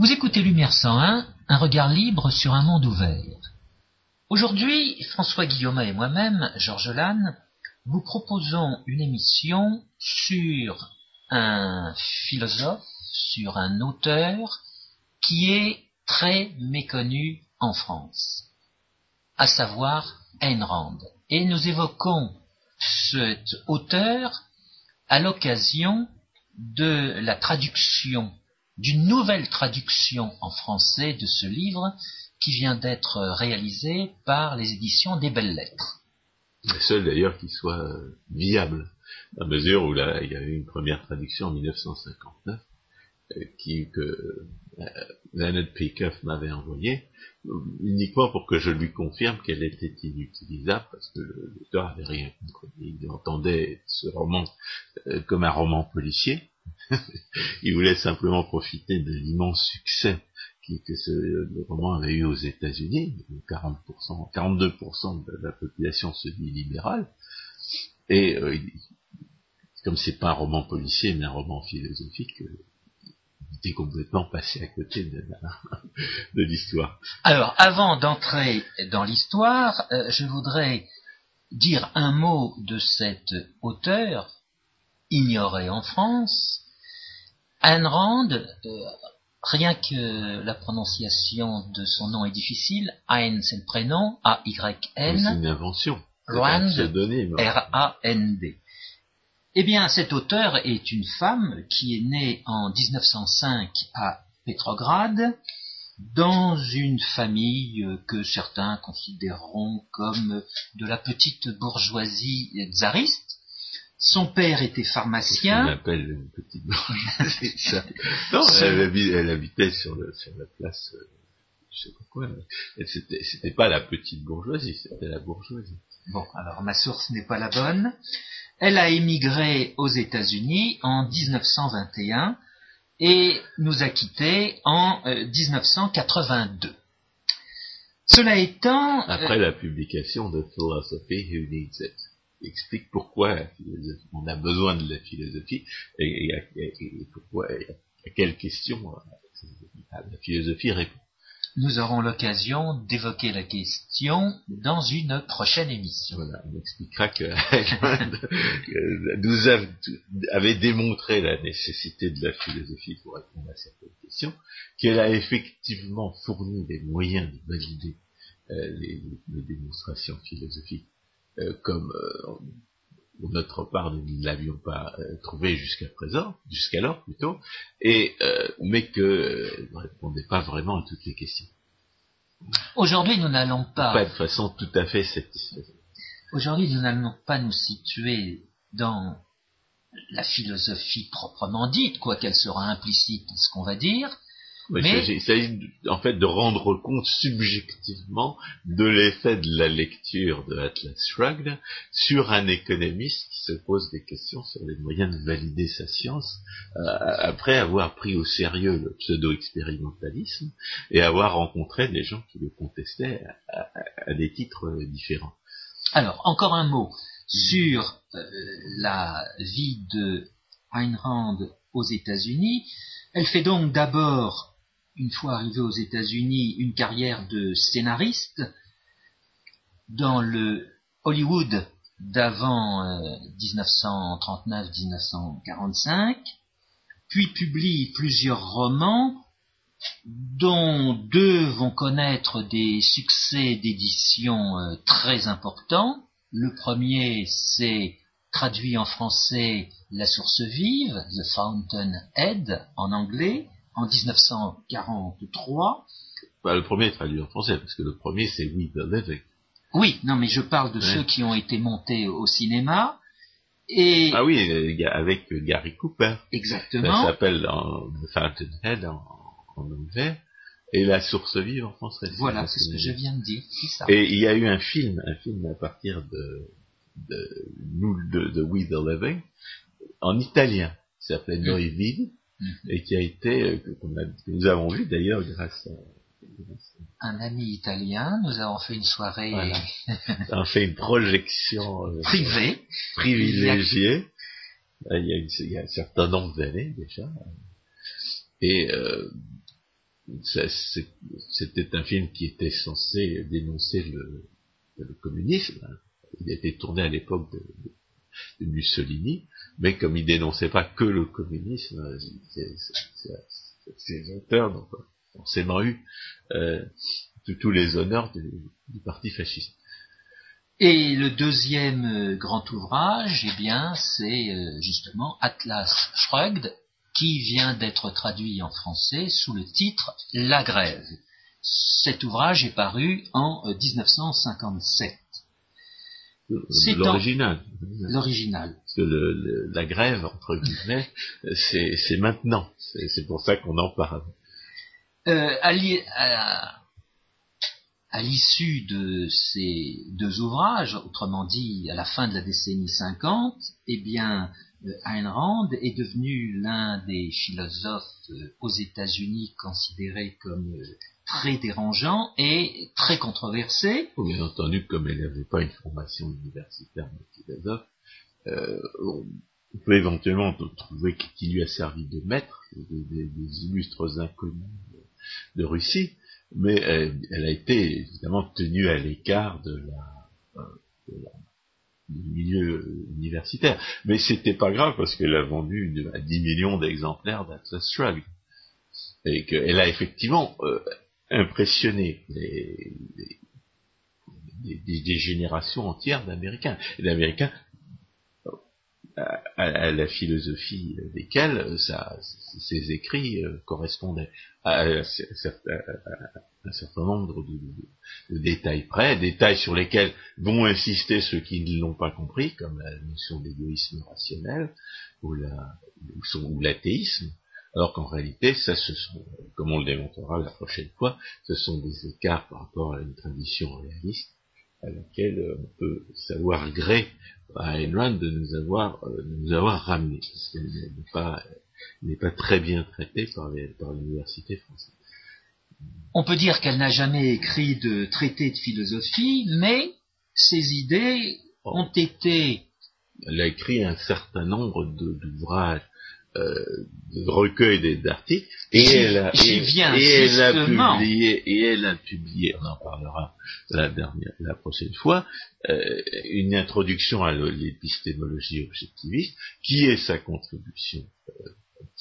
Vous écoutez Lumière 101, un regard libre sur un monde ouvert. Aujourd'hui, François Guillaume et moi-même, Georges Lannes, vous proposons une émission sur un philosophe, sur un auteur qui est très méconnu en France, à savoir Ayn Rand. Et nous évoquons cet auteur à l'occasion de la traduction, d'une nouvelle traduction en français de ce livre qui vient d'être réalisé par les éditions des Belles Lettres. La seule d'ailleurs qui soit viable, à mesure où là, il y a eu une première traduction en 1959, euh, que euh, Leonard m'avait envoyé, uniquement pour que je lui confirme qu'elle était inutilisable, parce que l'auteur avait rien compris. Il entendait ce roman euh, comme un roman policier. il voulait simplement profiter de l'immense succès que ce, roman avait eu aux États-Unis. 40%, 42% de la population se dit libérale. Et euh, comme c'est pas un roman policier, mais un roman philosophique, euh, il était complètement passé à côté de, de l'histoire. Alors, avant d'entrer dans l'histoire, euh, je voudrais dire un mot de cet auteur ignoré en France. Ayn Rand, euh, rien que la prononciation de son nom est difficile. Ayn, c'est le prénom, A-Y-N. C'est une invention. Rand, R-A-N-D. Eh bien, cet auteur est une femme qui est née en 1905 à Petrograd, dans une famille que certains considéreront comme de la petite bourgeoisie tsariste. Son père était pharmacien. On appelle une petite bourgeoisie. ça. Non, elle, habitait, sur, la place, euh, je sais pas quoi. C'était, c'était pas la petite bourgeoisie, c'était la bourgeoisie. Bon, alors ma source n'est pas la bonne. Elle a émigré aux États-Unis en 1921 et nous a quittés en 1982. Euh, Cela étant... Euh, Après la publication de Philosophy Who Needs It, explique pourquoi on a besoin de la philosophie et, pourquoi, à quelle question euh, la philosophie répond. Nous aurons l'occasion d'évoquer la question dans une prochaine émission. Voilà, on expliquera que nous avait démontré la nécessité de la philosophie pour répondre à certaines questions, qu'elle a effectivement fourni des moyens de valider euh, les, démonstrations philosophiques comme euh, pour notre part nous ne l'avions pas trouvé jusqu'à présent, jusqu'alors plutôt, et mais que ne répondait pas vraiment à toutes les questions. Aujourd'hui, nous n'allons pas. Pas de façon tout à fait satisfaisante. Aujourd'hui, nous n'allons pas nous situer dans la philosophie proprement dite, quoi qu'elle sera implicite ce qu'on va dire, mais... Il s'agit en fait de rendre compte subjectivement de l'effet de la lecture de Atlas Shrugged sur un économiste qui se pose des questions sur les moyens de valider sa science euh, après avoir pris au sérieux le pseudo-expérimentalisme et avoir rencontré des gens qui le contestaient à, des titres différents. Alors, encore un mot sur euh, la vie de Ayn Rand aux États-Unis. Elle fait donc d'abord une fois arrivé aux États-Unis, une carrière de scénariste dans le Hollywood d'avant 1939-1945, euh, puis publie plusieurs romans dont deux vont connaître des succès d'édition euh, très importants. Le premier, c'est traduit en français La source vive, The Fountain Head en anglais, en 1943. Bah, le premier est traduit en français, parce que le premier c'est We the Living. Oui, non, mais je parle de ceux qui ont été montés au cinéma. Et... Ah oui, avec Gary Cooper. Exactement. Ça s'appelle The Fountainhead en, en anglais et La Source Vive en français. Voilà, c'est ce que je viens de dire. Ça. Et il y a eu un film, un film à partir de de, de, de We the Living en italien, qui s'appelait Noi Vivi et qui a été, euh, que, nous avons vu d'ailleurs grâce à, un ami italien, nous avons fait une soirée. Voilà. on fait une projection euh, privée, privilégiée. Il y, a il y, a un certain nombre d'années déjà. Et euh, c'était un film qui était censé dénoncer le, communisme. Il était tourné à l'époque de, Mussolini, mais comme il dénonçait pas que le communisme, ses auteurs n'ont forcément eu euh, tous les honneurs du, parti fasciste. Et le deuxième euh, grand ouvrage, eh bien, c'est euh, justement Atlas Shrugged, qui vient d'être traduit en français sous le titre La grève. Cet ouvrage est paru en 1957. C'est l'original. L'original. la grève, entre guillemets, c'est maintenant. C'est pour ça qu'on en parle. Euh, à, l'issue de ces deux ouvrages, autrement dit à la fin de la décennie 50, eh bien, euh, Ayn Rand est devenu l'un des philosophes euh, aux États-Unis considérés comme très dérangeant et très controversé. Bien entendu, comme elle n'avait pas une formation universitaire de philosophe, euh, on peut éventuellement trouver qu'il lui a servi de maître des, illustres inconnus de, Russie, mais elle, a été évidemment tenue à l'écart de la, du milieu universitaire. Mais c'était pas grave parce qu'elle a vendu 10 millions d'exemplaires d'Atlas Shrugged. Et qu'elle a effectivement euh, impressionné des, générations entières d'Américains. D'Américains à, la philosophie desquels ça, ces écrits euh, correspondaient à, un certain nombre de, détails près, détails sur lesquels vont insister ceux qui ne l'ont pas compris, comme la notion d'égoïsme rationnel ou l'athéisme, alors qu'en réalité, ça ce sont, comme on le démontrera la prochaine fois, ce sont des écarts par rapport à une tradition réaliste à laquelle on peut savoir gré à Ayn de nous avoir, euh, nous avoir ramené, parce qu'elle n'est pas, n'est pas très bien traitée par, par l'université française. On peut dire qu'elle n'a jamais écrit de traité de philosophie, mais ses idées oh. ont été... Elle a écrit un certain nombre d'ouvrages euh, de recueil d'articles et, elle a, publié et elle a publié on en parlera la dernière la prochaine fois euh, une introduction à l'épistémologie objectiviste qui est sa contribution euh,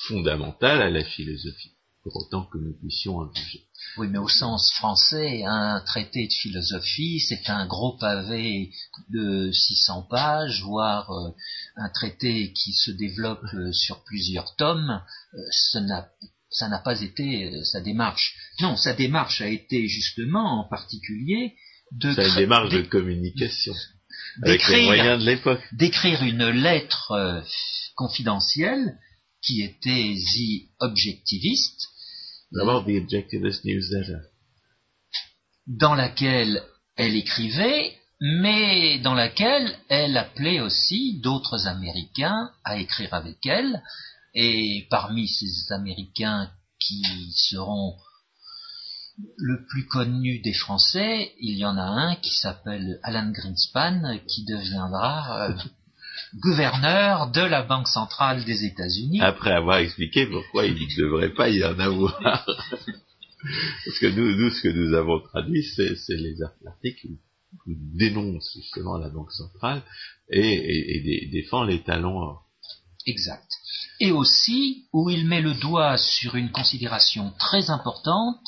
fondamentale à la philosophie pour autant que nous puissions en juger oui, mais au sens français, un traité de philosophie, c'est un gros pavé de 600 pages, voire euh, un traité qui se développe euh, sur plusieurs tomes. Euh, ça n'a pas été sa démarche. Non, sa démarche a été justement, en particulier, de... C'est une démarche de communication. Avec les moyens de l'époque. D'écrire une lettre confidentielle qui était The Objectivist, Objectivist Newsletter. Dans laquelle elle écrivait, mais dans laquelle elle appelait aussi d'autres Américains à écrire avec elle. Et parmi ces Américains qui seront le plus connu des Français, il y en a un qui s'appelle Alan Greenspan, qui deviendra euh, gouverneur de la Banque centrale des États-Unis. Après avoir expliqué pourquoi il ne devrait pas y en avoir. Parce que nous, nous, ce que nous avons traduit, c'est les articles qui dénoncent justement la Banque centrale et, défend les talons. Exact. Et aussi où il met le doigt sur une considération très importante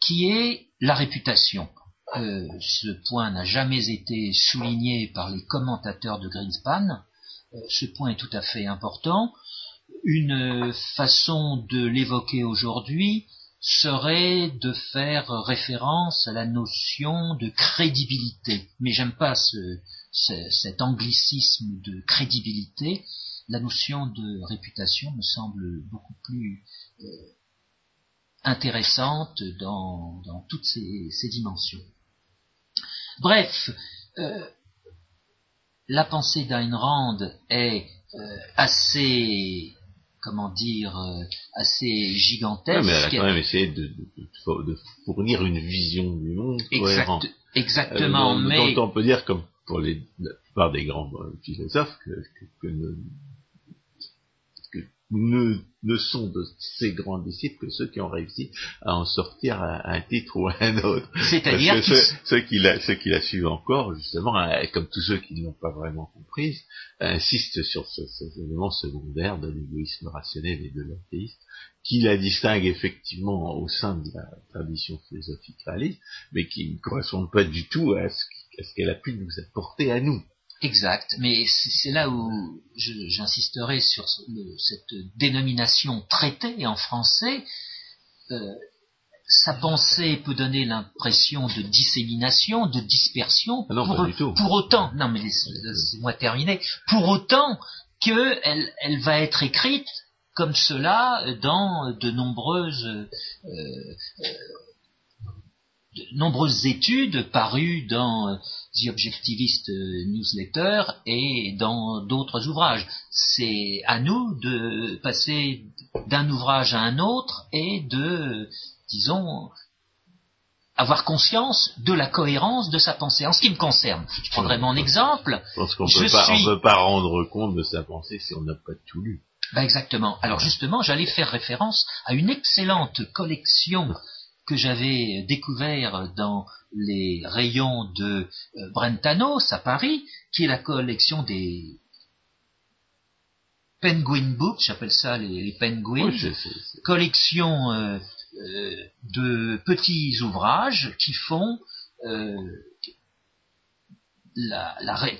qui est la réputation. Euh, ce point n'a jamais été souligné par les commentateurs de Greenspan. Euh, ce point est tout à fait important. Une façon de l'évoquer aujourd'hui serait de faire référence à la notion de crédibilité. Mais j'aime pas cet anglicisme de crédibilité. La notion de réputation me semble beaucoup plus euh, intéressante dans, toutes ces dimensions. Bref, euh, la pensée d'Ayn Rand est euh, assez, comment dire, euh, assez gigantesque. mais elle a quand même essayé de, fournir une vision du monde cohérente. Exactement, mais... on peut dire, comme pour les, la plupart des grands philosophes, que, ne, ne, sont de ces grands disciples que ceux qui ont réussi à en sortir un, titre ou un autre. C'est-à-dire ceux, ceux, qui la, ceux qui la suivent encore, justement, hein, comme tous ceux qui ne l'ont pas vraiment comprise, insistent sur ce, ces éléments secondaires de l'égoïsme rationnel et de l'athéisme, qui la distinguent effectivement au sein de la tradition philosophique réaliste, mais qui ne correspondent pas du tout à ce qu'elle a pu nous apporter à nous. Exact, mais c'est là où j'insisterai sur cette dénomination traitée en français. Euh, sa pensée peut donner l'impression de dissémination, de dispersion. Ah non, pour, pas du tout. pour, autant, non mais c'est moi terminé, pour autant qu'elle elle va être écrite comme cela dans de nombreuses euh, euh, de nombreuses études parues dans euh, The Objectivist euh, Newsletter et dans d'autres ouvrages. C'est à nous de passer d'un ouvrage à un autre et de, disons, avoir conscience de la cohérence de sa pensée. En ce qui me concerne, je prendrai mon exemple. Je pense qu'on ne peut pas rendre compte de sa pensée si on n'a pas tout lu. Ben exactement. Alors justement, j'allais faire référence à une excellente collection que j'avais découvert dans les rayons de euh, Brentanos à Paris, qui est la collection des Penguin Books, j'appelle ça les, Penguins, collection euh, euh, de petits ouvrages qui font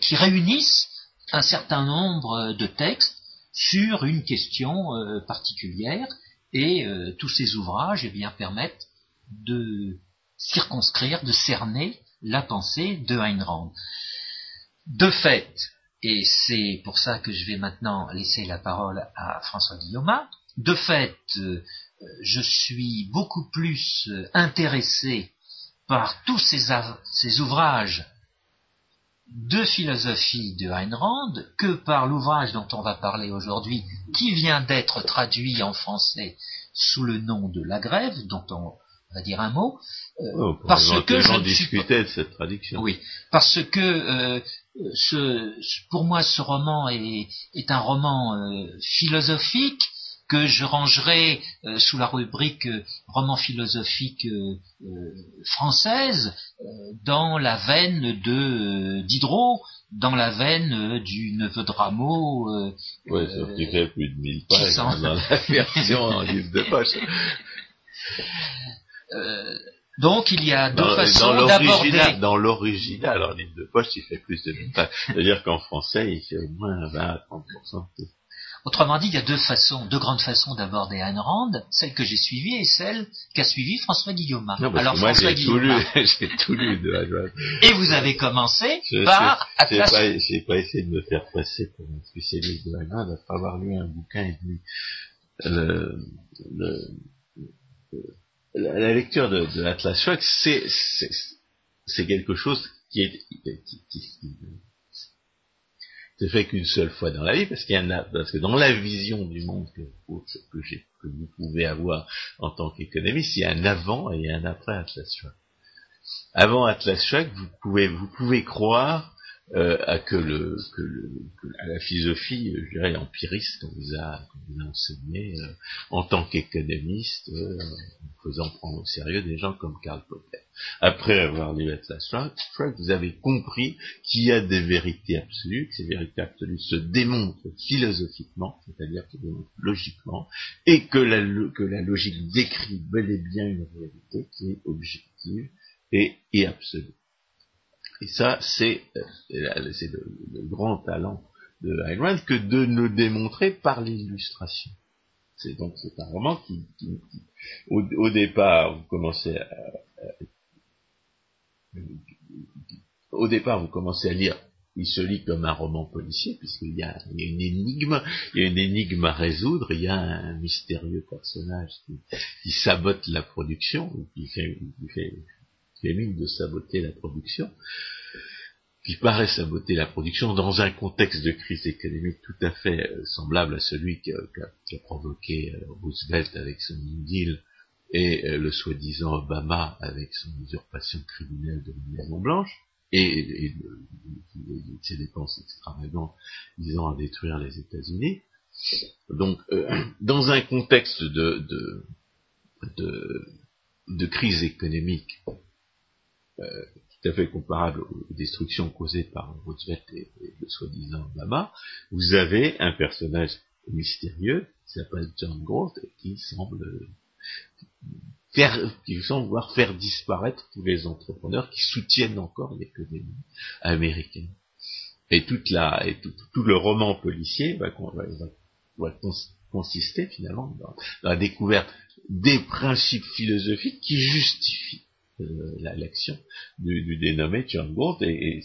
qui réunissent un certain nombre de textes sur une question particulière et tous ces ouvrages eh bien, permettent de circonscrire, de cerner la pensée de Ayn. De fait, et c'est pour ça que je vais maintenant laisser la parole à François Guillaume, de fait, euh, je suis beaucoup plus intéressé par tous ces, ouvrages de philosophie de Ayn que par l'ouvrage dont on va parler aujourd'hui, qui vient d'être traduit en français sous le nom de La Grève, dont on on va dire un mot, euh, oh, parce que je discutais de cette traduction. Oui, parce que euh, ce, pour moi, ce roman est, est un roman euh, philosophique que je rangerai sous la rubrique roman philosophique française dans la veine de Diderot, dans la veine du neveu de Rameau. oui, ça fait plus de 1000 pages dans la version en livre de poche. Euh, donc il y a deux façons d'aborder. Dans l'original, en ligne de poche, il fait plus de C'est-à-dire qu'en français, il fait au moins 20 à 30%. Autrement dit, il y a deux façons, deux grandes façons d'aborder Ayn Rand, celle que j'ai suivie et celle qu'a suivie François Guillaume. Alors moi, François Guillaume. J'ai tout lu de Ayn Et vous avez commencé par Atlas. J'ai pas, pas, essayé de me faire passer pour un spécialiste de Ayn Rand après avoir lu un bouquin et demi. Le, le, la, lecture de, de l'Atlas Shrugged, c'est, c'est, quelque chose qui est, qui, qui, se fait qu'une seule fois dans la vie, parce qu'il y en a, parce que dans la vision du monde que, que, j'ai, que vous pouvez avoir en tant qu'économiste, il y a un avant et un après Atlas Shrugged. Avant Atlas Shrugged, vous pouvez, vous pouvez croire euh, à que le, que le à la philosophie, euh, je dirais empiriste qu'on vous a, vous a enseigné euh, en tant qu'économiste, euh, en faisant prendre au sérieux des gens comme Karl Popper. Après avoir lu Atlas Shrugged, vous avez compris qu'il y a des vérités absolues, que ces vérités absolues se démontrent philosophiquement, c'est-à-dire se démontrent logiquement, et que la, que logique décrit bel et bien une réalité qui est objective et absolue. Et ça, c'est euh, le, grand talent de Ayn que de le démontrer par l'illustration. C'est donc c'est un roman qui, au, départ, vous commencez à, au départ, vous commencez à lire. Il se lit comme un roman policier puisqu'il y, a, une énigme, il y a une énigme à résoudre. Il y a un mystérieux personnage qui, sabote la production, qui qui fait qui mine de saboter la production, qui paraît saboter la production dans un contexte de crise économique tout à fait euh, semblable à celui qu'a provoqué euh, Roosevelt avec son New Deal et euh, le soi-disant Obama avec son usurpation criminelle de la Maison Blanche et, ses dépenses extravagantes visant à détruire les États-Unis. Donc, dans un contexte de crise économique euh, tout à fait comparable aux destructions causées par Roosevelt et, le soi-disant Obama, vous avez un personnage mystérieux qui s'appelle John Groth qui semble faire, qui semble vouloir faire disparaître tous les entrepreneurs qui soutiennent encore l'économie américaine. Et toute la, et tout, tout le roman policier va, consister finalement dans, la découverte des principes philosophiques qui justifient euh, l'action du, dénommé John Groth et,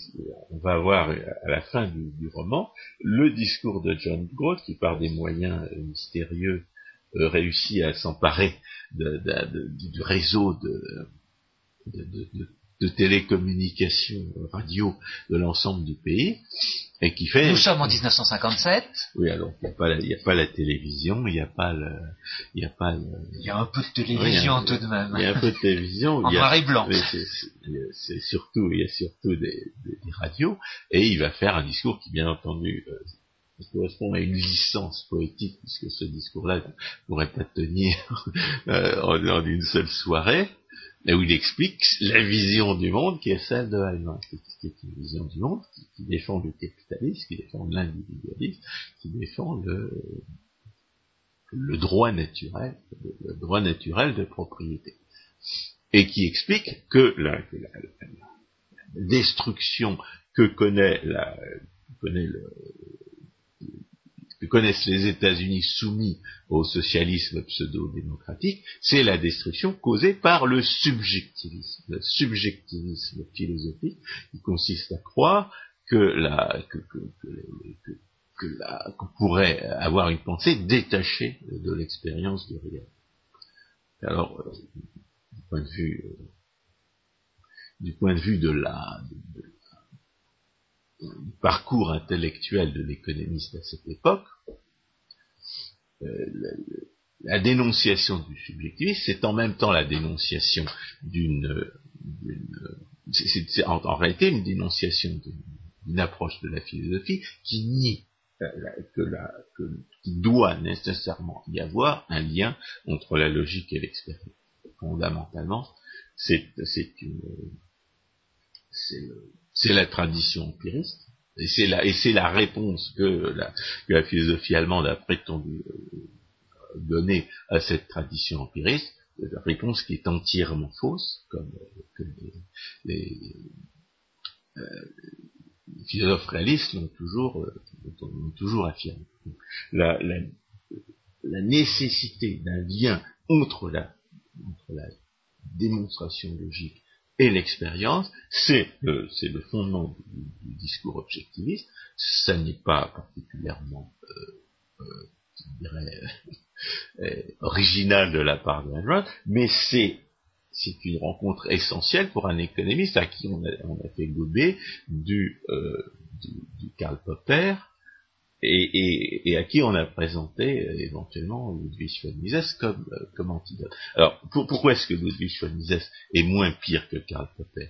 on va voir à la fin du, roman le discours de John Groth qui par des moyens mystérieux euh, réussit à s'emparer du réseau de, télécommunications radio de l'ensemble du pays et qui fait. Nous sommes en 1957. Oui, alors il n'y a pas la, il y a pas la télévision, il n'y a pas le, il y a pas le, Il y a un peu de télévision oui, tout de même. Il y a un peu de télévision. en noir et blanc. C'est surtout, il y a surtout des, des, des, radios et il va faire un discours qui, bien entendu, euh, correspond à une licence poétique puisque ce discours-là pourrait pas tenir euh, en, en une seule soirée où il explique la vision du monde qui est celle de Hallman, qui est une vision du monde qui, défend le capitalisme, qui défend l'individualisme, qui défend le, droit naturel, le droit naturel de propriété, et qui explique que la, la destruction que connaît, la, connaît le, que connaissent les États-Unis soumis au socialisme pseudo-démocratique, c'est la destruction causée par le subjectivisme, le subjectivisme philosophique qui consiste à croire que la, que, que, que, que la, pourrait avoir une pensée détachée de l'expérience du réel. Alors, euh, du point de vue, euh, du point de vue de la, parcours intellectuel de l'économiste à cette époque, euh, la, dénonciation du subjectivisme, c'est en même temps la dénonciation d'une, c'est en, réalité une dénonciation d'une approche de la philosophie qui nie la, que la, que, qu'il doit nécessairement y avoir un lien entre la logique et l'expérience. Fondamentalement, c'est, c'est une, c'est le, c'est la tradition empiriste, et c'est la, réponse que la, philosophie allemande a prétendu euh, donner à cette tradition empiriste, la réponse qui est entièrement fausse, comme, euh, les, philosophes réalistes l'ont toujours, euh, toujours affirmé. La, la, la nécessité d'un lien entre la, entre la démonstration logique et l'expérience, c'est le, fondement du, discours objectiviste. Ça n'est pas particulièrement, euh, euh, dirais, euh, original de la part de Enron, mais c'est une rencontre essentielle pour un économiste à qui on a, fait gober du, euh, Karl Popper, et, et, et, à qui on a présenté euh, éventuellement Ludwig von Mises comme, euh, comme antidote. Alors, pour, pourquoi est-ce que Ludwig von Mises est moins pire que Karl Popper?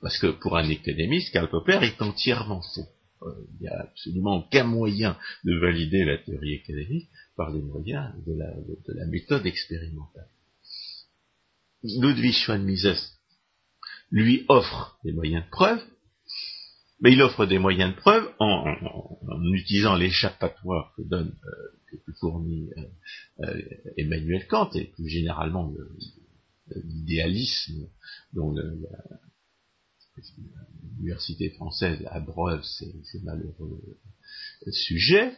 Parce que pour un économiste, Karl Popper est entièrement faux. Euh, il n'y a absolument aucun moyen de valider la théorie économique par les moyens de la, de la méthode expérimentale. Ludwig von Mises lui offre des moyens de preuve, mais il offre des moyens de preuve en, utilisant l'échappatoire que donne, euh, fournit euh, euh, Emmanuel Kant et plus généralement l'idéalisme dont l'université française abreuve ces, malheureux sujets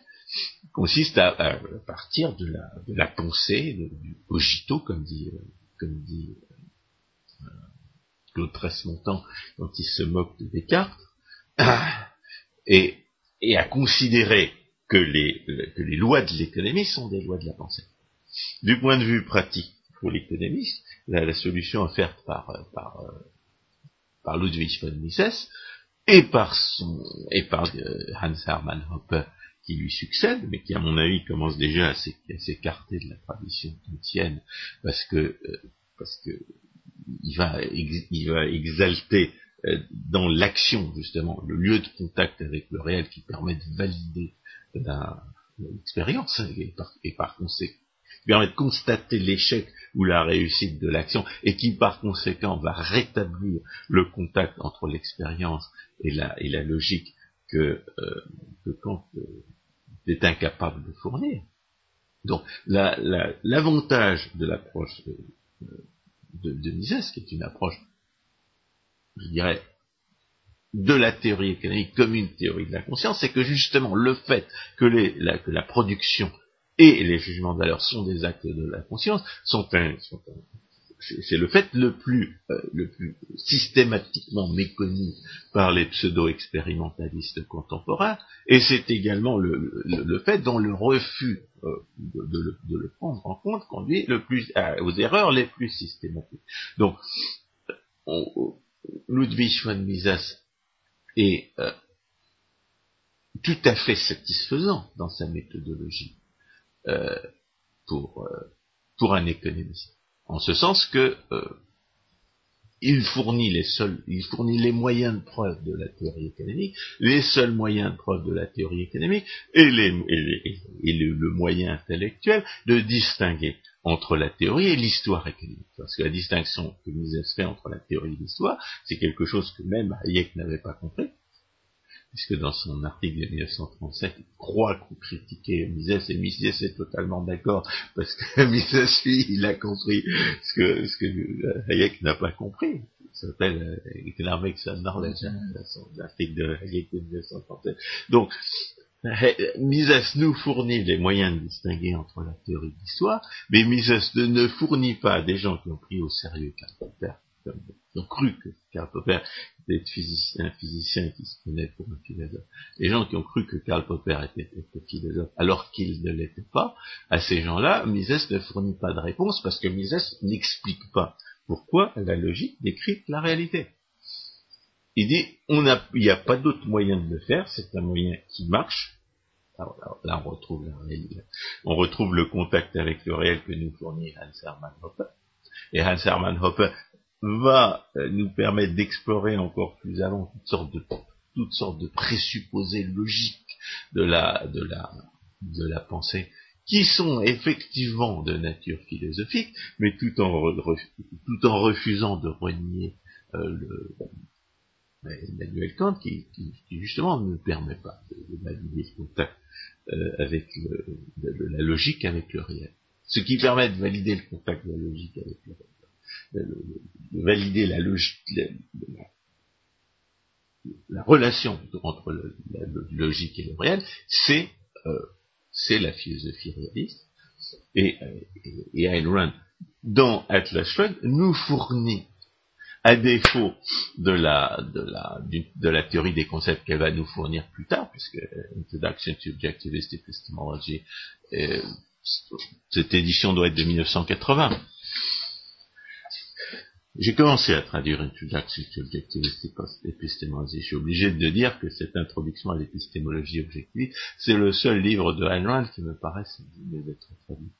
consiste à, partir de la, de la pensée, du cogito, comme dit, comme dit Claude Tresse-Montant quand il se moque de Descartes, et, et, à considérer que les, que les lois de l'économie sont des lois de la pensée. Du point de vue pratique pour l'économiste, la, solution offerte par, par, par Ludwig von Mises et par son et par euh, Hans Hermann Hoppe qui lui succède, mais qui à mon avis commence déjà à s'écarter de la tradition kantienne parce que euh, parce que il va il va exalter dans l'action, justement, le lieu de contact avec le réel qui permet de valider l'expérience et par, et par conséquent qui permet de constater l'échec ou la réussite de l'action et qui par conséquent va rétablir le contact entre l'expérience et la, et la logique que, euh, que Kant euh, est incapable de fournir. Donc l'avantage la, de l'approche de, de, de Mises, qui est une approche, je dirais, de la théorie économique comme une théorie de la conscience, c'est que justement le fait que, la, production et les jugements de valeur sont des actes de la conscience, sont un, c'est le fait le plus, euh, le plus systématiquement méconnu par les pseudo-expérimentalistes contemporains, et c'est également le, fait dont le refus euh, de, de, le, de, le, prendre en compte conduit le plus aux erreurs les plus systématiques. Donc, on, Ludwig von Mises est euh, tout à fait satisfaisant dans sa méthodologie euh, pour, euh, pour un économiste. En ce sens que euh, il fournit les seuls, il fournit les moyens de preuve de la théorie économique, les seuls moyens de preuve de la théorie économique et, les, et, le, moyen intellectuel de distinguer entre la théorie et l'histoire économique. Parce que la distinction que Mises fait entre la théorie et l'histoire, c'est quelque chose que même Hayek n'avait pas compris puisque dans son article de 1937, il croit qu'on critiquait Mises, et Mises est totalement d'accord, parce que Mises, lui, il a compris ce que, ce que euh, Hayek n'a pas compris. Ça s'appelle Economics and Knowledge, l'article de Hayek de 1937. Donc, Mises nous fournit les moyens de distinguer entre la théorie et l'histoire, mais Mises ne fournit pas des gens qui ont pris au sérieux Karl qui ont cru que Karl Popper était un physicien qui se prenait pour un philosophe. Les gens qui ont cru que Karl Popper était, un philosophe alors qu'il ne l'était pas, à ces gens-là, Mises ne fournit pas de réponse parce que Mises n'explique pas pourquoi la logique décrit la réalité. Il dit, on il n'y a pas d'autre moyen de le faire, c'est un moyen qui marche. Alors, là, on retrouve la. On retrouve le contact avec le réel que nous fournit Hans Hermann Hoppe. Et Hans Hermann Hoppe va euh, nous permettre d'explorer encore plus avant toutes sortes de toutes sortes de présupposés logiques de la de la de la pensée qui sont effectivement de nature philosophique, mais tout en, tout en refusant de renier euh, le, Emmanuel Kant, qui, qui, qui, justement ne permet pas de, de valider le contact euh, avec le, de, la logique avec le réel. Ce qui permet de valider le contact de la logique avec le réel de, valider la logique, la, relation entre la, logique et le réel, c'est euh, c'est la philosophie réaliste. Et, et, Ayn Rand, dans Atlas Shrugged, nous fournit, à défaut de la, de la, de la théorie des concepts qu'elle va nous fournir plus tard, puisque Introduction to Objectivist Epistemology, euh, cette édition doit être de 1980, j'ai commencé à traduire Introduction to Objectivity Epistemology. Je suis obligé de dire que cette introduction à l'épistémologie objective, c'est le seul livre de Rand qui me paraisse d'être traduit.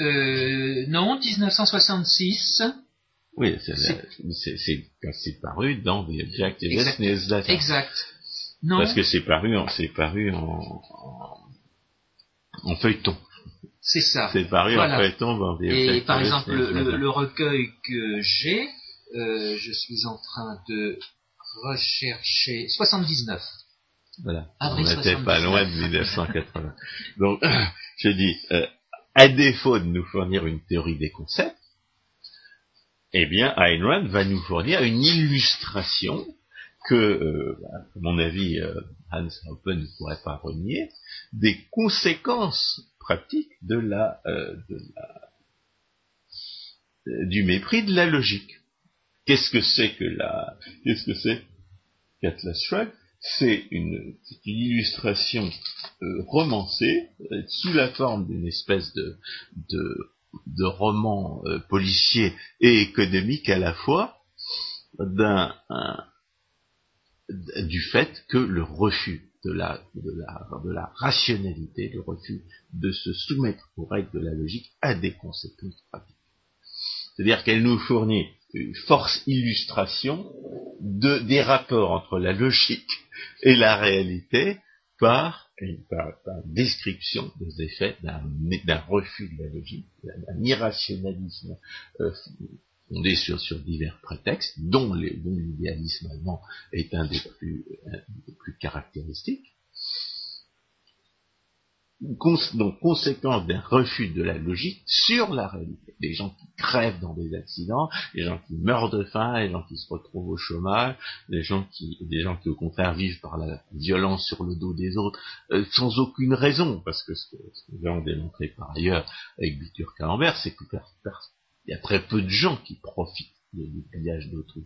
Euh, non, 1966. Oui, c'est paru dans The Objectivist Newsletter. Exact. Non. Parce que c'est paru, paru en, en feuilleton. C'est ça. Feuilleton dans des Et par exemple, le, le, recueil que j'ai, euh, je suis en train de rechercher 79. Voilà. Avril On n'était pas loin de 1980. Donc, je dis, euh, à défaut de nous fournir une théorie des concepts, eh bien, Ayn Rand va nous fournir une illustration que, euh, à mon avis, euh, Hans Hoppe ne pourrait pas renier, des conséquences pratique de la, euh, de la euh, du mépris de la logique. Qu'est-ce que c'est que la qu'est-ce que c'est qu'Atlas Shrugged? C'est une, illustration euh, romancée euh, sous la forme d'une espèce de, de, de roman policier et économique à la fois d'un du fait que le refus de la, de la, de la rationalité, le refus de se soumettre aux règles de la logique à des conséquences pratiques. C'est-à-dire qu'elle nous fournit une force illustration de, des rapports entre la logique et la réalité par une, description des effets d'un refus de la logique, d'un irrationalisme euh, fondé sur, sur divers prétextes, dont l'idéalisme allemand est un des plus, caractéristiques donc conséquence d'un refus de la logique sur la réalité. Des gens qui crèvent dans des accidents, des gens qui meurent de faim, des gens qui se retrouvent au chômage, des gens qui, au contraire vivent par la violence sur le dos des autres, euh, sans aucune raison, parce que ce que, nous avons démontré par ailleurs avec Bitur Calambert, c'est qu'il y a très peu de gens qui profitent du pillage d'autrui.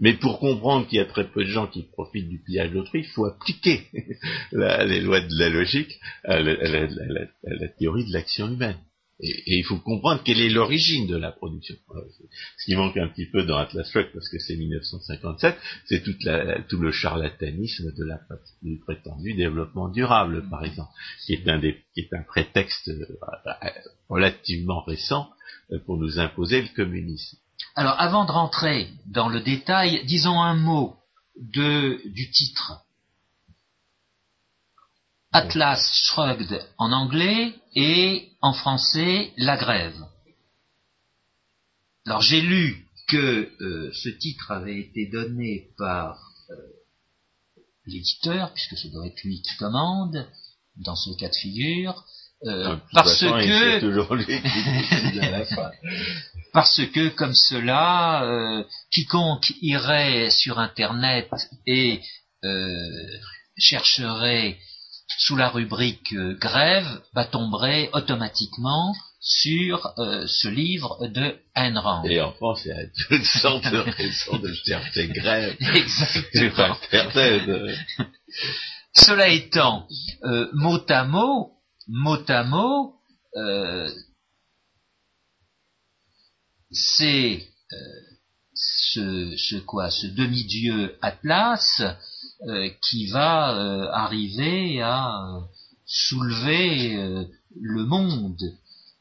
Mais pour comprendre qu'il y a très peu de gens qui profitent du pillage d'autrui, il faut appliquer les lois de la logique à la, théorie de l'action humaine. Et, il faut comprendre quelle est l'origine de la production. Ce qui manque un petit peu dans Atlas Shrugged, parce que c'est 1957, c'est tout le charlatanisme de la, du prétendu développement durable, par exemple, qui est un, prétexte euh, relativement récent euh, pour nous imposer le communisme. Alors, avant de rentrer dans le détail, disons un mot du titre. Atlas Shrugged en anglais et en français La Grève. Alors j'ai lu que euh, ce titre avait été donné par euh, l'éditeur, puisque ce doit être lui qui commande, dans ce cas de figure, euh, parce que parce que comme cela, euh, quiconque irait sur Internet et euh, chercherait sous la rubrique grève, bah, tomberait automatiquement sur ce livre de Ayn Rand. Et en France, il y a toutes sortes de raisons de chercher grève. Exactement. Cela étant, mot à mot, mot à mot, euh, c'est euh, ce, ce, quoi, ce demi-dieu Atlas euh, qui va arriver à soulever le monde.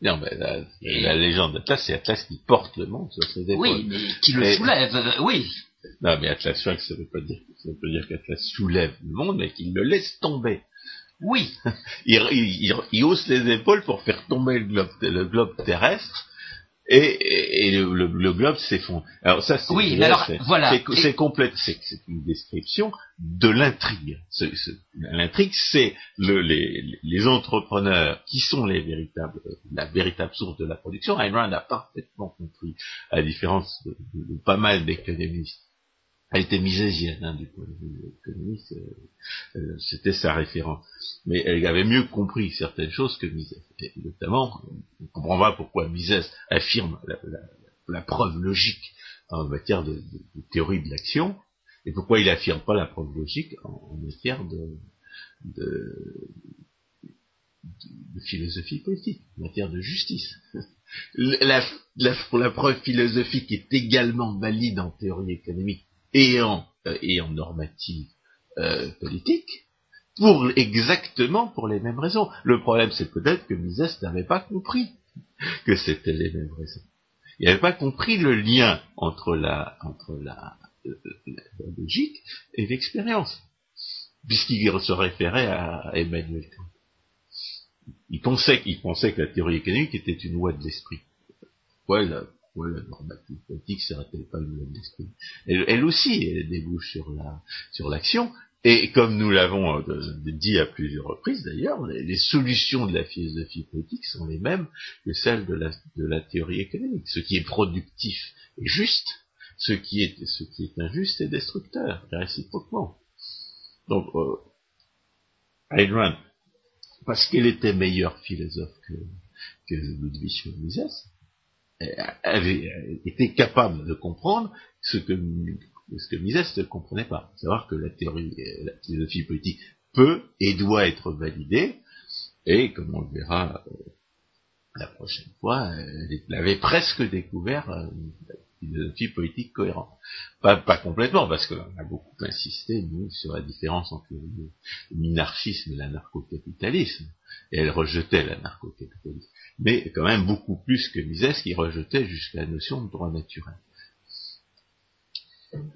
Non, mais la, légende d'Atlas, c'est Atlas qui porte le monde sur ses épaules. Oui, mais qui le soulève, oui. Non, mais Atlas, ça ne veut pas dire, ça veut pas dire qu'Atlas soulève le monde, mais qu'il le laisse tomber. Oui. il, hausse les épaules pour faire tomber le globe, terrestre. Et, le, globe s'effondre. Alors ça, c'est oui, voilà, c'est complète, c'est une description de l'intrigue. L'intrigue, c'est les, entrepreneurs qui sont les véritables, la véritable source de la production. Ayn Rand a parfaitement compris, à la différence de pas mal d'économistes elle était misésienne hein, du point de vue économique, euh, euh, c'était sa référence. Mais elle avait mieux compris certaines choses que Mises. Notamment, on comprend pas pourquoi Mises affirme la, preuve logique en matière de, théorie de l'action, et pourquoi il n'affirme pas la preuve logique en, matière de, de, philosophie politique, en matière de justice. La preuve philosophique est également valide en théorie économique et en, euh, et normative euh, politique, pour exactement pour les mêmes raisons. Le problème, c'est peut-être que Mises n'avait pas compris que c'était les mêmes raisons. Il n'avait pas compris le lien entre la, entre la, logique et l'expérience, puisqu'il se référait à Emmanuel Kant. Il pensait, qu'il pensait que la théorie économique était une loi de l'esprit. Voilà la normative politique serait-elle pas le même d'esprit elle, aussi, elle débouche sur la sur l'action. Et comme nous l'avons euh, dit à plusieurs reprises d'ailleurs, les, solutions de la philosophie politique sont les mêmes que celles de la, de la théorie économique. Ce qui est productif est juste, ce qui est, ce qui est injuste est destructeur, réciproquement. Donc, euh, parce qu'elle était meilleure philosophe que, que Ludwig Mises, avait été capable de comprendre ce que, ce que Mises ne comprenait pas. Savoir que la théorie, la philosophie politique peut et doit être validée, et comme on le verra euh, la prochaine fois, elle avait presque découvert euh, une philosophie politique cohérente. Pas, pas complètement, parce qu'on a beaucoup insisté, nous, sur la différence entre le minarchisme et l'anarcho-capitalisme, et elle rejetait l'anarcho-capitalisme mais quand même beaucoup plus que Mises qui rejetait jusqu'à la notion de droit naturel.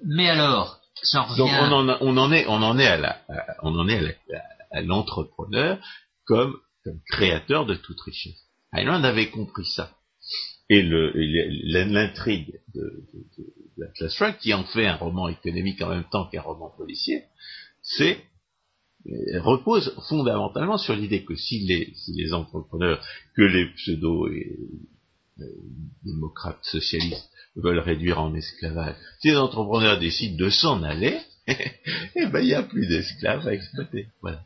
Mais alors, Donc on en, on en, est, on en est à la, on en est à l'entrepreneur comme, comme créateur de toute richesse. Heinlein avait compris ça. Et l'intrigue de, de, de, Atlas Shrugged, qui en fait un roman économique en même temps qu'un roman policier, c'est repose fondamentalement sur l'idée que si les, si les entrepreneurs, que les pseudo et, euh, démocrates socialistes veulent réduire en esclavage, si les entrepreneurs décident de s'en aller, eh ben il n'y a plus d'esclaves à exploiter. Voilà.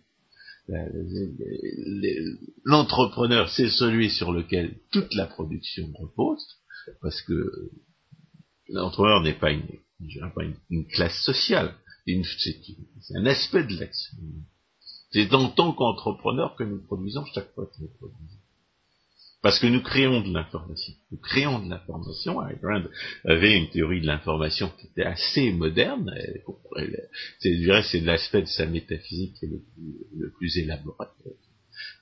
L'entrepreneur, c'est celui sur lequel toute la production repose, parce que l'entrepreneur n'est pas une, une, classe sociale, c'est un aspect de l'action. C'est en tant qu'entrepreneur que nous produisons chaque fois que nous produisons. Parce que nous créons de l'information. Nous créons de l'information. Grant avait une théorie de l'information qui était assez moderne. C'est, c'est l'aspect de sa métaphysique qui est le plus, élaboré.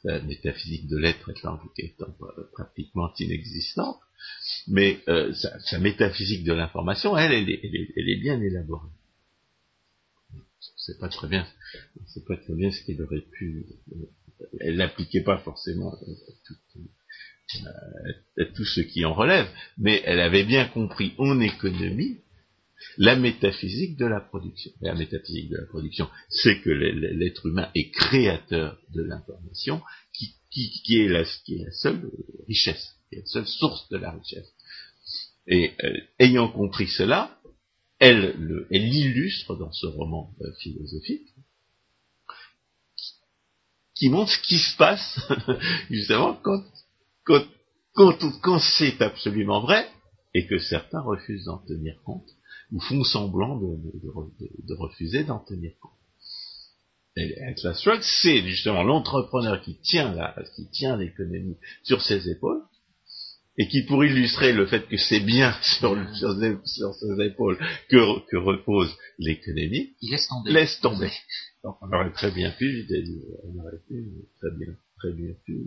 La métaphysique de l'être étant, étant pratiquement inexistante. Mais euh, sa, métaphysique de l'information, elle, elle est, bien élaborée. C'est pas très bien, c'est pas très bien ce qu'elle aurait pu. Euh, elle n'appliquait pas forcément à tout, à tout ce qui en relève, mais elle avait bien compris en économie la métaphysique de la production. la métaphysique de la production, c'est que l'être humain est créateur de l'information, qui, qui, est la, qui, est la, seule richesse, qui est la seule source de la richesse. Et euh, ayant compris cela, elle, l'illustre dans ce roman euh, philosophique, qui montre ce qui se passe justement quand quand, quand, c'est absolument vrai, et que certains refusent d'en tenir compte, ou font semblant de, de, refuser d'en tenir compte. Et Atlas Shrugged, c'est justement l'entrepreneur qui tient la, qui tient l'économie sur ses épaules, et qui, pour illustrer le fait que c'est bien sur, sur, ses épaules que, que repose l'économie, laisse tomber. Laisse tomber. on aurait très bien pu, on aurait pu très bien très bien pu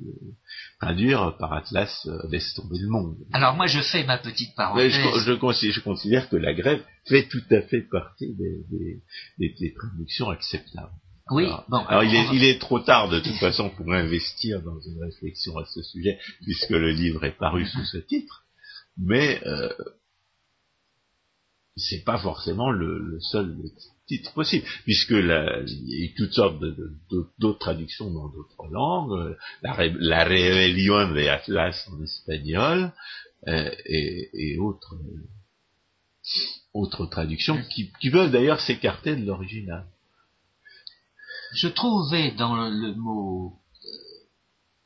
traduire par Atlas euh, laisse tomber le monde. Alors moi je fais ma petite parenthèse. Je, considère, que la grève fait tout à fait partie des, traductions acceptables. Oui, alors, bon. Alors, il, est, il, est, trop tard de toute façon pour investir dans une réflexion à ce sujet, puisque le livre est paru sous ce titre, mais euh, c'est pas forcément le, le seul titre possible, puisque la, il y a toutes sortes d'autres traductions dans d'autres langues, la, la Rebellion de Atlas en espagnol, euh, et, et, autres, autres traductions qui, qui peuvent d'ailleurs s'écarter de l'original. Je trouvais dans le mot, euh,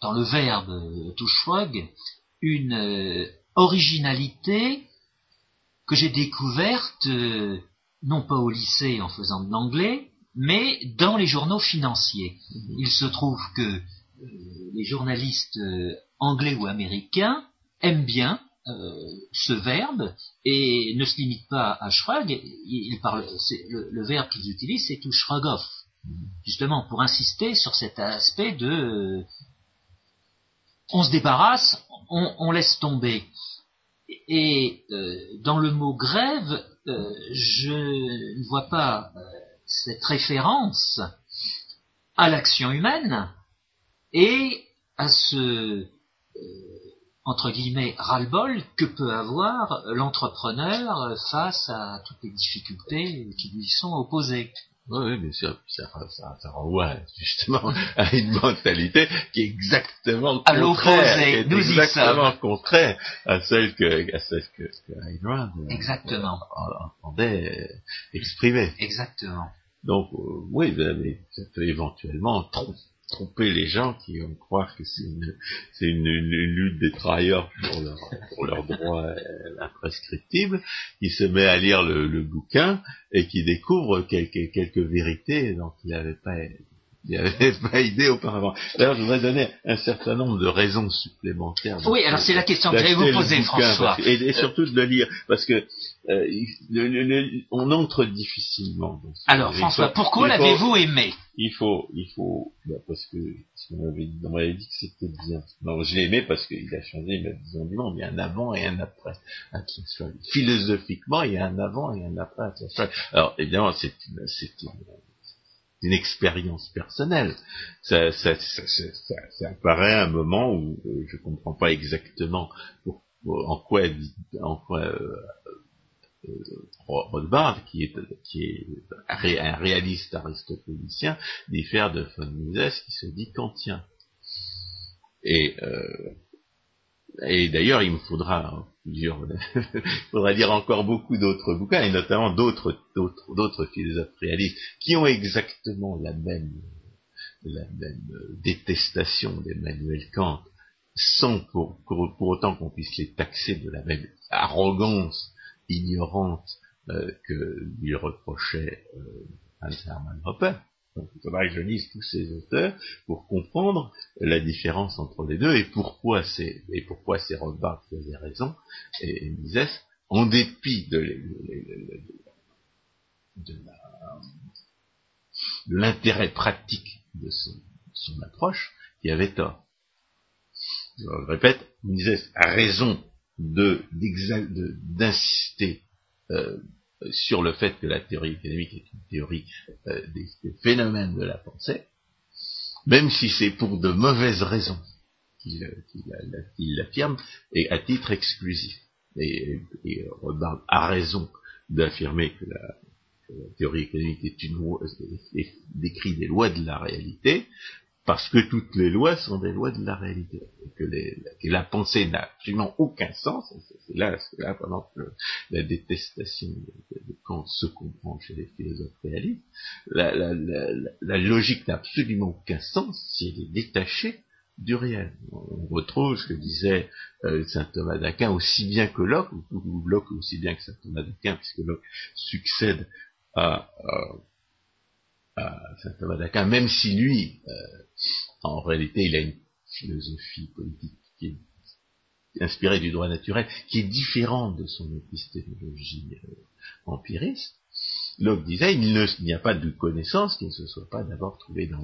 dans le verbe to shrug, une euh, originalité que j'ai découverte euh, non pas au lycée en faisant de l'anglais, mais dans les journaux financiers. Mhm. Il se trouve que euh, les journalistes euh, anglais ou américains aiment bien euh, ce verbe et ne se limitent pas à shrug. Parlent, le, le, verbe qu'ils utilisent, c'est to shrug off. Justement pour insister sur cet aspect de on se débarrasse, on, laisse tomber. Et dans le mot grève, euh, je ne vois pas euh, cette référence à l'action humaine et à ce euh, entre guillemets ras-le-bol que peut avoir l'entrepreneur face à toutes les difficultés qui lui sont opposées. Oui, mais ça, ça, ça, renvoie justement à une mentalité qui est exactement à contraire, nous exactement contraire à celle que, à celle que, que Ayn exactement. entendait exprimer. Exactement. Donc, euh, oui, mais ça peut éventuellement tromper les gens qui vont croire que c'est une, lutte des travailleurs pour leur, pour leurs droits imprescriptibles, qui se met à lire le, bouquin et qui découvre quelques, quelques vérités dont il n'avait pas n'y avait pas idée auparavant. D'ailleurs, je voudrais donner un certain nombre de raisons supplémentaires. Oui, alors c'est la question que j'allais vous poser, François. et, surtout de le lire, parce que euh, on entre difficilement. Dans alors, François, pourquoi l'avez-vous aimé? Il faut, il faut, bah, parce que on m'avait dit que c'était bien. Non, je l'ai aimé parce qu'il a changé ma vision du monde. Il y a un avant et un après. Philosophiquement, il y a un avant et un après. Alors, évidemment, c'est une, d'une expérience personnelle. Ça, ça, ça, ça, apparaît à un moment où euh, je comprends pas exactement en quoi, en quoi euh, Rothbard, qui est, qui est un réaliste aristotélicien, diffère de von Mises qui se dit kantien. Et, euh, et d'ailleurs, il me faudra plusieurs, il faudra lire encore beaucoup d'autres bouquins, et notamment d'autres, philosophes réalistes qui ont exactement la même, même détestation d'Emmanuel Kant, sans pour autant qu'on puisse les taxer de la même arrogance ignorante euh, que lui reprochait euh, Hans Hermann Hoppe. Donc, il que je lise tous ces auteurs pour comprendre la différence entre les deux et pourquoi c'est et pourquoi c'est Rothbard qui avait raison et, et Mises, en dépit de, l'intérêt pratique de son, approche, qui avait tort. Je répète, Mises a raison de d'insister euh, sur le fait que la théorie économique est une théorie euh, des, phénomènes de la pensée, même si c'est pour de mauvaises raisons qu'il l'affirme, et à titre exclusif. Et, et a raison d'affirmer que la, théorie économique est une, décrit des lois de la réalité, parce que toutes les lois sont des lois de la réalité, et que, la pensée n'a absolument aucun sens, c'est là, là pendant que la détestation de, Kant se comprend chez les philosophes réalistes, la, logique n'a absolument aucun sens si elle est détachée du réel. On retrouve ce que disait euh, saint Thomas d'Aquin aussi bien que Locke, ou, Locke aussi bien que saint Thomas d'Aquin, puisque Locke succède à, saint Thomas d'Aquin, même si lui, euh, en réalité, il a une philosophie politique qui est inspirée du droit naturel, qui est différente de son épistémologie euh, empiriste. Locke disait, il n'y a pas de connaissance qui ne se soit pas d'abord trouvée dans.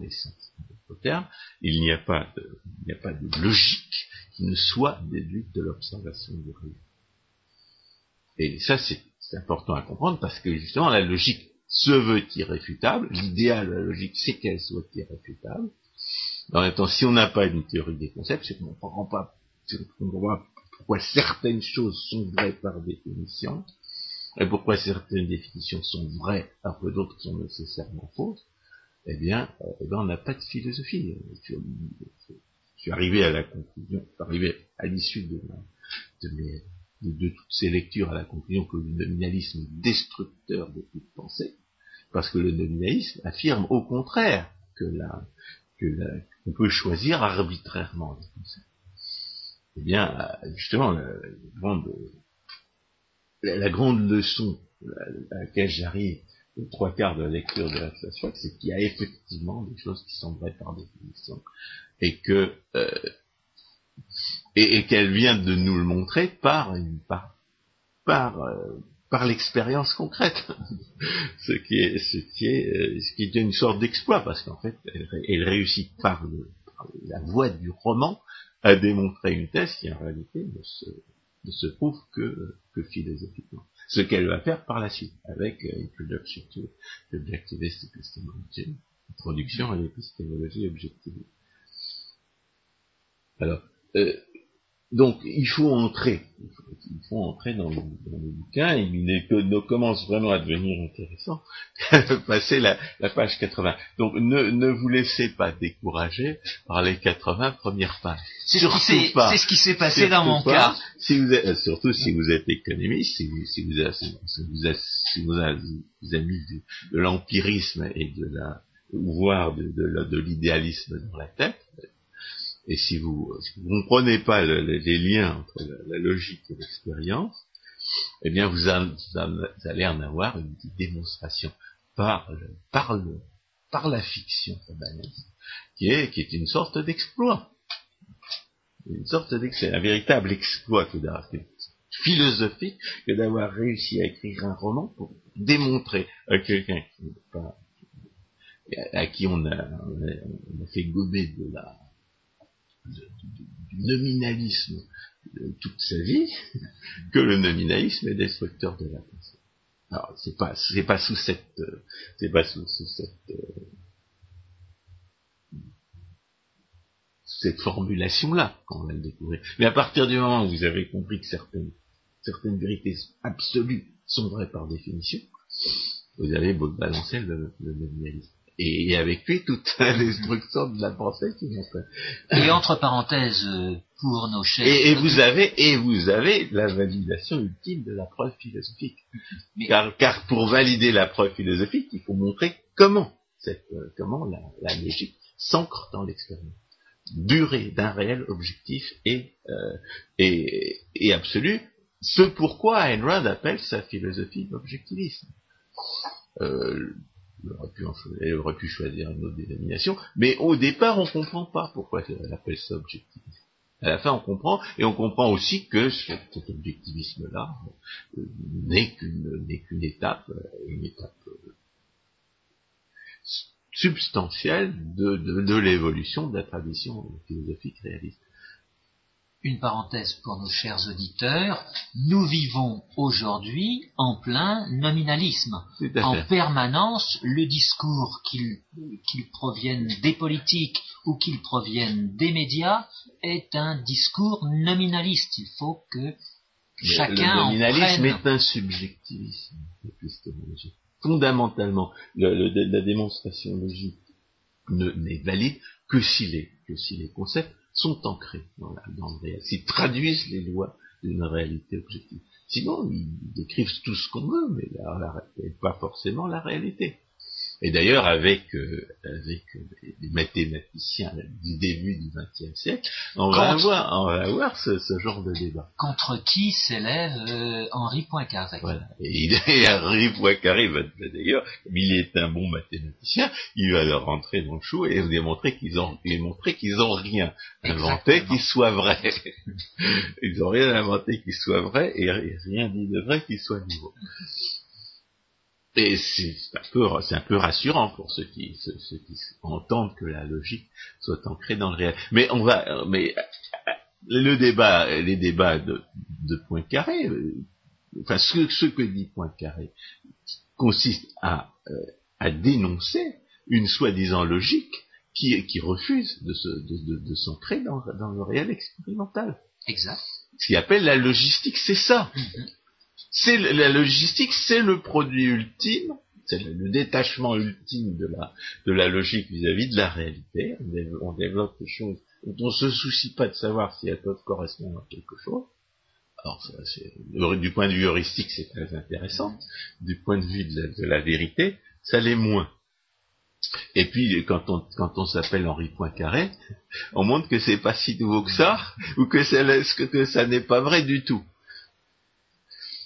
En terme, il n'y a pas de, il a pas de logique qui ne soit déduite de l'observation du réel. Et ça, c'est important à comprendre parce que justement, la logique se veut irréfutable. L'idéal de la logique, c'est qu'elle soit irréfutable. En même temps, si on n'a pas une théorie des concepts, c'est qu'on ne comprend pas, pourquoi certaines choses sont vraies par définition, et pourquoi certaines définitions sont vraies alors que d'autres sont nécessairement fausses. Eh bien, euh, eh ben, on n'a pas de philosophie. Je, suis arrivé à la conclusion, arrivé à l'issue de, de, mes, de, toutes ces lectures à la conclusion que le nominalisme est destructeur de toute pensée, parce que le nominalisme affirme au contraire que la, que qu'on peut choisir arbitrairement les concepts. Eh bien, justement, la, grande, la, grande leçon à laquelle j'arrive aux trois quarts de la lecture de la c'est qu'il y a effectivement des choses qui sont vraies par définition, et que euh, et, qu'elle vient de nous le montrer par une par par euh, par l'expérience concrète, ce qui est ce qui est euh, ce qui est une sorte d'exploit parce qu'en fait elle, réussit par, la voie du roman à démontrer une thèse qui en réalité ne se, ne se prouve que, que philosophiquement. Ce qu'elle va faire par la suite avec euh, l'objectivist epistemology, introduction à l'épistémologie objective. Alors, euh, donc, il faut entrer, il faut, entrer dans le, dans le, bouquin, et il commence vraiment à devenir intéressant, passer la, la, page 80. Donc, ne, ne, vous laissez pas décourager par les 80 premières pages. C'est ce qui s'est passé dans mon cas. Si vous êtes, euh, surtout si vous êtes économiste, si vous, si vous, avez, si vous, si vous, avez, vous avez mis de, l'empirisme et de la, voire de, de l'idéalisme dans la tête, et si vous ne comprenez pas les liens entre la, logique et l'expérience, eh bien vous, allez en avoir une démonstration par, par, par la fiction qui est, qui est une sorte d'exploit. Une sorte d'exploit, un véritable exploit que philosophique que d'avoir réussi à écrire un roman pour démontrer à quelqu'un qui à qui on a, on a fait gober de la du nominalisme toute sa vie que le nominalisme est destructeur de la pensée. Alors c'est pas c'est pas sous cette euh, c'est pas sous, cette euh, cette formulation là qu'on va le découvrir. Mais à partir du moment où vous avez compris que certaines certaines vérités absolues sont vraies par définition, vous avez beau balancer le, le nominalisme. Et avec lui toute la destruction de la pensée qui fait. Et entre parenthèses, euh, pour nos chers... Et, vous avez, et vous avez la validation ultime de la preuve philosophique. Car, car pour valider la preuve philosophique, il faut montrer comment cette, euh, comment la, la logique s'ancre dans l'expérience durée d'un réel objectif et, euh, et, et, absolu, ce pourquoi Ayn Rand appelle sa philosophie l'objectivisme. Euh, elle aurait pu choisir une autre dénomination, mais au départ on comprend pas pourquoi elle appelle ça objectivisme. À la fin, on comprend, et on comprend aussi que cet objectivisme-là euh, n'est qu'une étape, euh, une étape euh, substantielle de, l'évolution de la tradition philosophique réaliste. Une parenthèse pour nos chers auditeurs, nous vivons aujourd'hui en plein nominalisme. En permanence, le discours qu'il provienne des politiques ou qu'il provienne des médias est un discours nominaliste. Il faut que chacun le nominalisme est un subjectivisme épistémologique fondamentalement, la démonstration logique n'est valide que si les, que si les concepts sont ancrés dans, le réel, s'ils traduisent les lois d'une réalité objective. Sinon, ils décrivent tout ce qu'on veut, mais pas forcément la réalité. Et d'ailleurs, avec, euh, avec les mathématiciens du début du XXe siècle, on va avoir, on va avoir ce, ce, genre de débat. Contre qui s'élève euh, Henri Poincaré Voilà. Et, Henri Poincaré va d'ailleurs, comme il est un bon mathématicien, il va leur rentrer dans le chou et démontrer qu'ils ont, démontrer qu'ils ont rien inventé qui soit vrai. ils ont rien inventé qui soit vrai et rien dit de vrai qui soit nouveau. Et c'est un, peu, un peu rassurant pour ceux qui, ceux, qui entendent que la logique soit ancrée dans le réel. Mais on va, mais le débat, les débats de, de Poincaré, euh, enfin ce, ce, que dit Poincaré consiste à, euh, à dénoncer une soi-disant logique qui, qui refuse de, se, de, de, s'ancrer dans, dans le réel expérimental. Exact. Ce qu'il appelle la logistique, c'est ça. Mm-hmm c'est la logistique, c'est le produit ultime, c'est le, détachement ultime de la, de la logique vis-à-vis de la réalité. On développe, des choses dont on se soucie pas de savoir si elles peuvent correspondre à quelque chose. Alors, du point de vue heuristique, c'est très intéressant. Du point de vue de la, vérité, ça l'est moins. Et puis, quand on, quand on s'appelle Henri Poincaré, on montre que c'est pas si nouveau que ça, ou que, que, que ça n'est pas vrai du tout.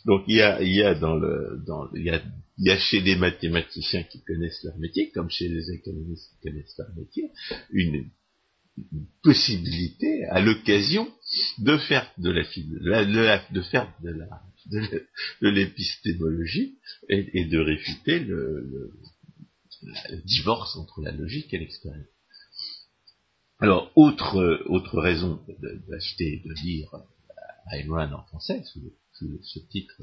Donc il y a, il y a dans le, dans, il y a, il y a chez des mathématiciens qui connaissent leur métier, comme chez les économistes qui connaissent leur métier, une, possibilité à l'occasion de faire de la, de, de faire de la de l'épistémologie et, et, de réfuter le, le, divorce entre la logique et l'expérience. Alors, autre, autre raison d'acheter, de lire Ayn en français, ce titre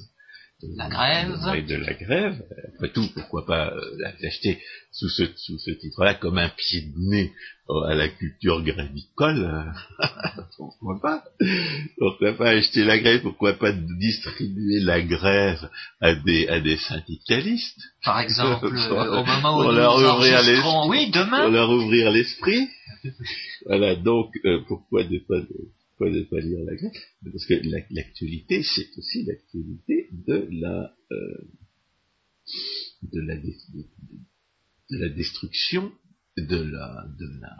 de la grève. De, la grève. Après tout, pourquoi pas euh, l'acheter sous ce, sous ce titre-là comme un pied de nez euh, à la culture grévicole. Euh, pourquoi pas? Pourquoi pas acheter la grève? Pourquoi pas distribuer la grève à des, à des syndicalistes? Par exemple, au moment où pour leur ouvrir l'esprit. Oui, demain. Pour leur ouvrir l'esprit. voilà, donc pourquoi ne pas pourquoi ne pas lire la Grèce Parce que l'actualité, c'est aussi l'actualité de la, euh, de la, de, la destruction de la, de la,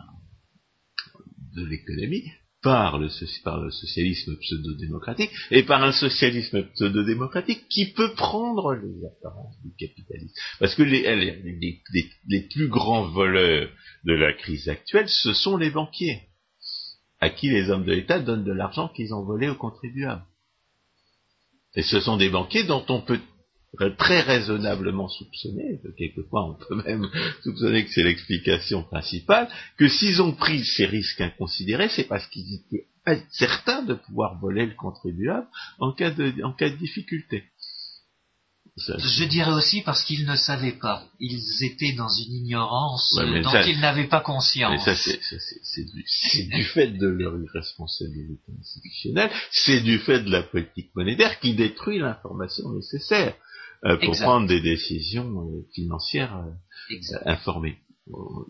de l'économie par le, par le socialisme pseudo-démocratique et par un socialisme pseudo-démocratique qui peut prendre les apparences du capitalisme. Parce que les, les, les, les plus grands voleurs de la crise actuelle, ce sont les banquiers à qui les hommes de l'État donnent de l'argent qu'ils ont volé aux contribuables. Et ce sont des banquiers dont on peut très raisonnablement soupçonner, quelquefois on peut même soupçonner que c'est l'explication principale, que s'ils ont pris ces risques inconsidérés, c'est parce qu'ils étaient certains de pouvoir voler le contribuable en cas de, en cas de difficulté. Je dirais aussi parce qu'ils ne savaient pas. Ils étaient dans une ignorance Ouais, mais dont ça- ils n'avaient pas Mais conscience. ça, c'est du, fait de leur irresponsabilité institutionnelle, c'est du fait de la politique monétaire qui détruit l'information nécessaire euh, pour Exact. prendre des décisions euh, financières euh, informées. On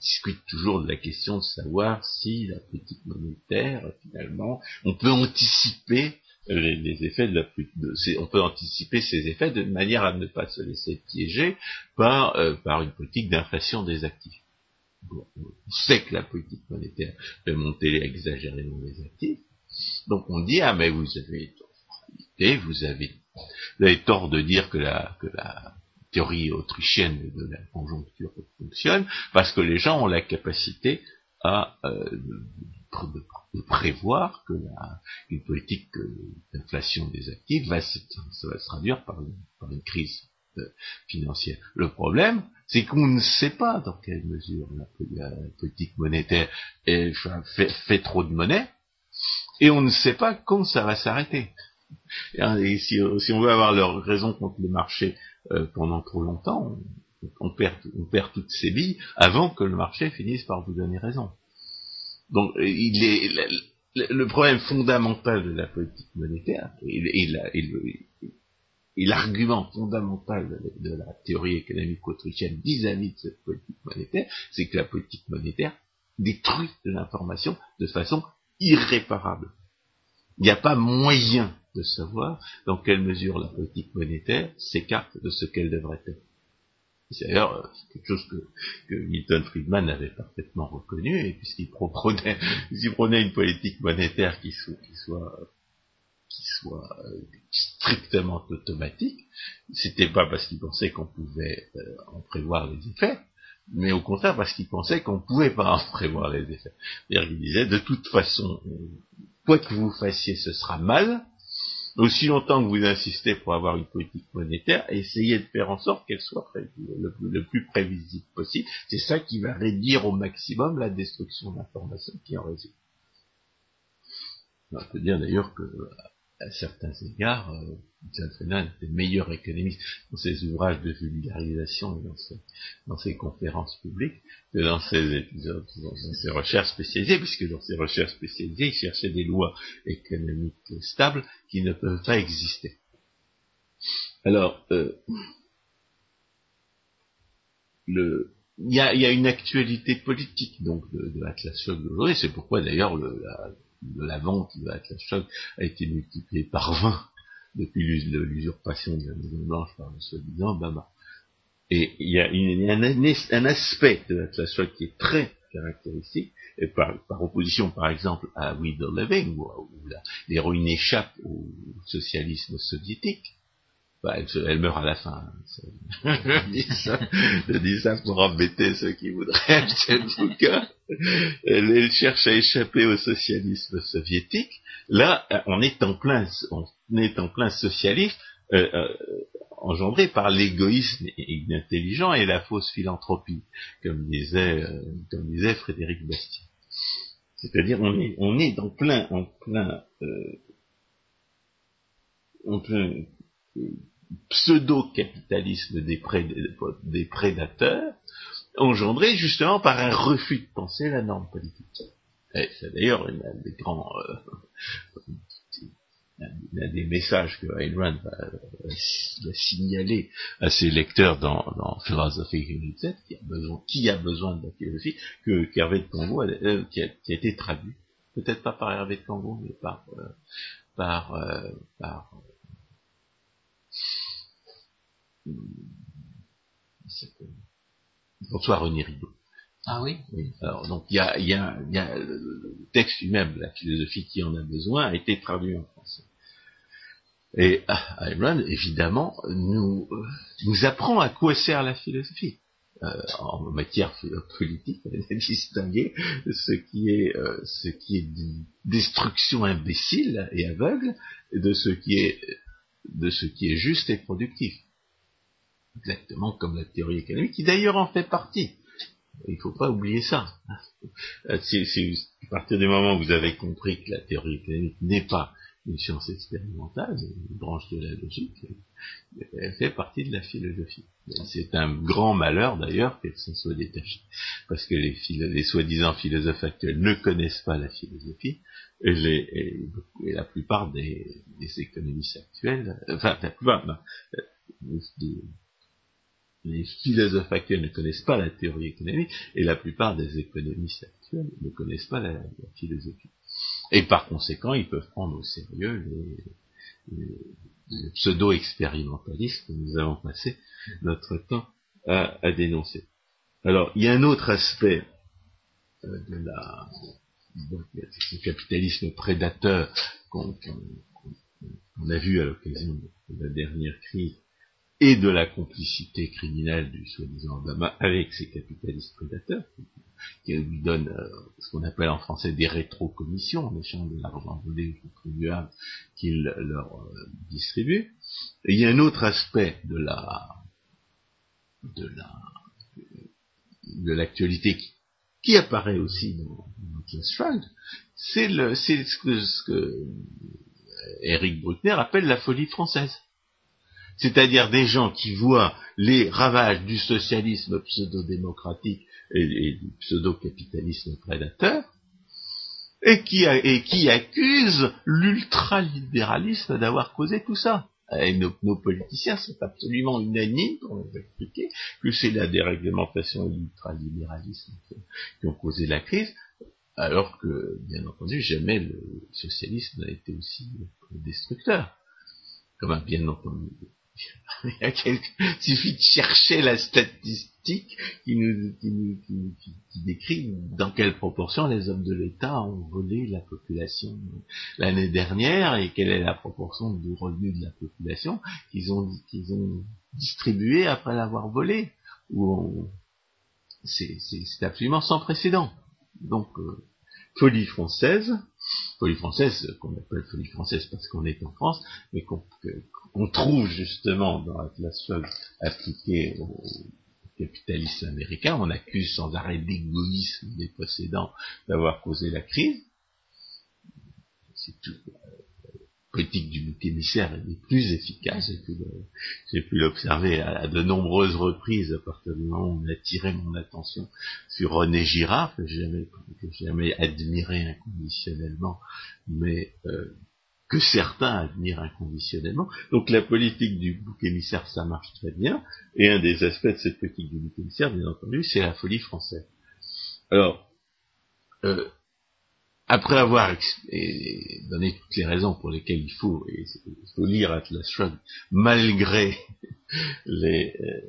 discute toujours de la question de savoir si la politique monétaire, finalement, on peut anticiper les, effets de la on peut anticiper ces effets de manière à ne pas se laisser piéger par, euh, par une politique d'inflation des actifs. On sait que la politique monétaire fait monter exagérément les actifs, donc on dit ah mais vous avez tort, vous avez, vous avez tort de dire que la, que la théorie autrichienne de la conjoncture fonctionne parce que les gens ont la capacité à euh, de, prévoir que la, une politique euh, d'inflation des actifs va se, ça va se traduire par une, par une crise euh, financière. Le problème, c'est qu'on ne sait pas dans quelle mesure la, politique monétaire fait, fait trop de monnaie, et on ne sait pas quand ça va s'arrêter. Et, hein, si, si on veut avoir leur raison contre le marché euh, pendant trop longtemps, on, on perd, on perd toutes ses billes avant que le marché finisse par vous donner raison. Donc, il est, le, problème fondamental de la politique monétaire, et l'argument fondamental de, de la théorie économique autrichienne vis-à-vis de cette politique monétaire, c'est que la politique monétaire détruit de l'information de façon irréparable. Il n'y a pas moyen de savoir dans quelle mesure la politique monétaire s'écarte de ce qu'elle devrait être. C'est d'ailleurs quelque chose que, Milton Friedman avait parfaitement reconnu, et puisqu'il prônait une politique monétaire qui soit, qui soit, euh, strictement automatique, c'était pas parce qu'il pensait qu'on pouvait euh, en prévoir les effets, mais au contraire parce qu'il pensait qu'on pouvait pas en prévoir les effets. C'est-à-dire qu'il disait, de toute façon, euh, quoi que vous fassiez, ce sera mal, aussi longtemps que vous insistez pour avoir une politique monétaire, essayez de faire en sorte qu'elle soit le plus prévisible possible. C'est ça qui va réduire au maximum la destruction d'informations qui en résulte. On peut dire d'ailleurs que, à certains égards, euh, John Friedman était le meilleur économiste dans ses ouvrages de vulgarisation et dans ses, conférences publiques que dans ses épisodes, dans, ses recherches spécialisées, puisque dans ses recherches spécialisées, il cherchait des lois économiques stables qui ne peuvent pas exister. Alors, euh, le, il y a, y a une actualité politique donc de, de Atlas Shop d'aujourd'hui. C'est pourquoi d'ailleurs le- la, la vente de Atlas Shop a été multipliée par 20 depuis l'usurpation de la Maison Blanche par le soi-disant Obama. Et il y a, un, aspect de l'Atlas Shrugged qui est très caractéristique, et par, opposition par exemple à We the Living, où, où l'héroïne échappe au socialisme soviétique. Bah, elle, meurt à la fin. hein. Je, dis ça, je dis ça pour embêter ceux qui voudraient acheter le bouquin. Elle, cherche à échapper au socialisme soviétique. Là, on est en plein, on est en plein socialisme euh, euh, engendré par l'égoïsme intelligent et la fausse philanthropie, comme disait, euh, comme disait Frédéric Bastiat. C'est-à-dire, on est, on est en plein, en plein, euh, en plein euh, pseudo-capitalisme des, pré- des prédateurs, engendré justement par un refus de penser la norme politique. C'est d'ailleurs un des grands, euh, l'un des messages que Ayn Rand va, signaler à ses lecteurs dans, dans Philosophy Unit qui a besoin, qui a besoin de la philosophie, que qu'Hervé de Congo, euh, qui, a, qui a été traduit, peut-être pas par Hervé de Congo, mais par euh, par euh, par euh, François René Rigaud. Ah oui? Oui. Alors donc il y a, il y a, il y a le texte lui-même, la philosophie qui en a besoin, a été traduit en français. Et Ayn Rand, évidemment, nous, euh, nous apprend à quoi sert la philosophie. Euh, en matière politique, elle a distingué ce qui est euh, ce qui est destruction imbécile et aveugle de ce qui est de ce qui est juste et productif. Exactement comme la théorie économique, qui d'ailleurs en fait partie. Il ne faut pas oublier ça. C'est, c'est à partir du moment où vous avez compris que la théorie économique n'est pas une science expérimentale, une branche de la logique, elle fait partie de la philosophie. C'est un grand malheur d'ailleurs qu'elle s'en soit détachée, parce que les, soi-disant philosophes actuels ne connaissent pas la philosophie, et, la plupart des, économistes actuels, enfin la plupart, non, les philosophes actuels ne connaissent pas la théorie économique, et la plupart des économistes actuels ne connaissent pas la philosophie. Et par conséquent, ils peuvent prendre au sérieux les, pseudo-expérimentalistes que nous avons passé notre temps à, dénoncer. Alors, il y a un autre aspect euh, de la capitalisme prédateur qu'on a vu à l'occasion de la dernière crise et de la complicité criminelle du soi-disant Obama avec ces capitalistes prédateurs, qui lui donnent euh, ce qu'on appelle en français des rétrocommissions en échange de l'argent volé aux contribuables qu'ils leur euh, distribuent. Et il y a un autre aspect de la de la de l'actualité qui, apparaît aussi dans, dans c'est le c'est ce que, ce que Eric Bruckner appelle la folie française c'est-à-dire des gens qui voient les ravages du socialisme pseudo-démocratique et, du pseudo-capitalisme prédateur, et qui, et qui accusent l'ultralibéralisme d'avoir causé tout ça. Et nos, politiciens sont absolument unanimes pour nous expliquer que c'est la déréglementation et l'ultralibéralisme qui ont causé la crise, alors que, bien entendu, jamais le socialisme n'a été aussi destructeur. Comme bien entendu, Il suffit de chercher la statistique qui nous, qui, décrit dans quelle proportion les hommes de l'État ont volé la population l'année dernière et quelle est la proportion du revenu de la population qu'ils ont, ont distribué après l'avoir volé. c'est, absolument sans précédent. Donc, euh, folie française, folie française qu'on appelle folie française parce qu'on est en France, mais qu'on trouve justement dans Atlas Shrugged appliqué au capitalisme américain. On accuse sans arrêt d'égoïsme des possédants d'avoir causé la crise. C'est tout politique du bouc émissaire est plus efficaces. J'ai pu l'observer à, de nombreuses reprises à partir du moment où on a tiré mon attention sur René Girard, que j'ai jamais, jamais admiré inconditionnellement, mais euh, que certains admirent inconditionnellement. Donc la politique du bouc émissaire, ça marche très bien, et un des aspects de cette politique du bouc émissaire, bien entendu, c'est la folie française. Alors, euh, après avoir donné toutes les raisons pour lesquelles il faut, il faut lire Atlas Shrugged, malgré les, euh,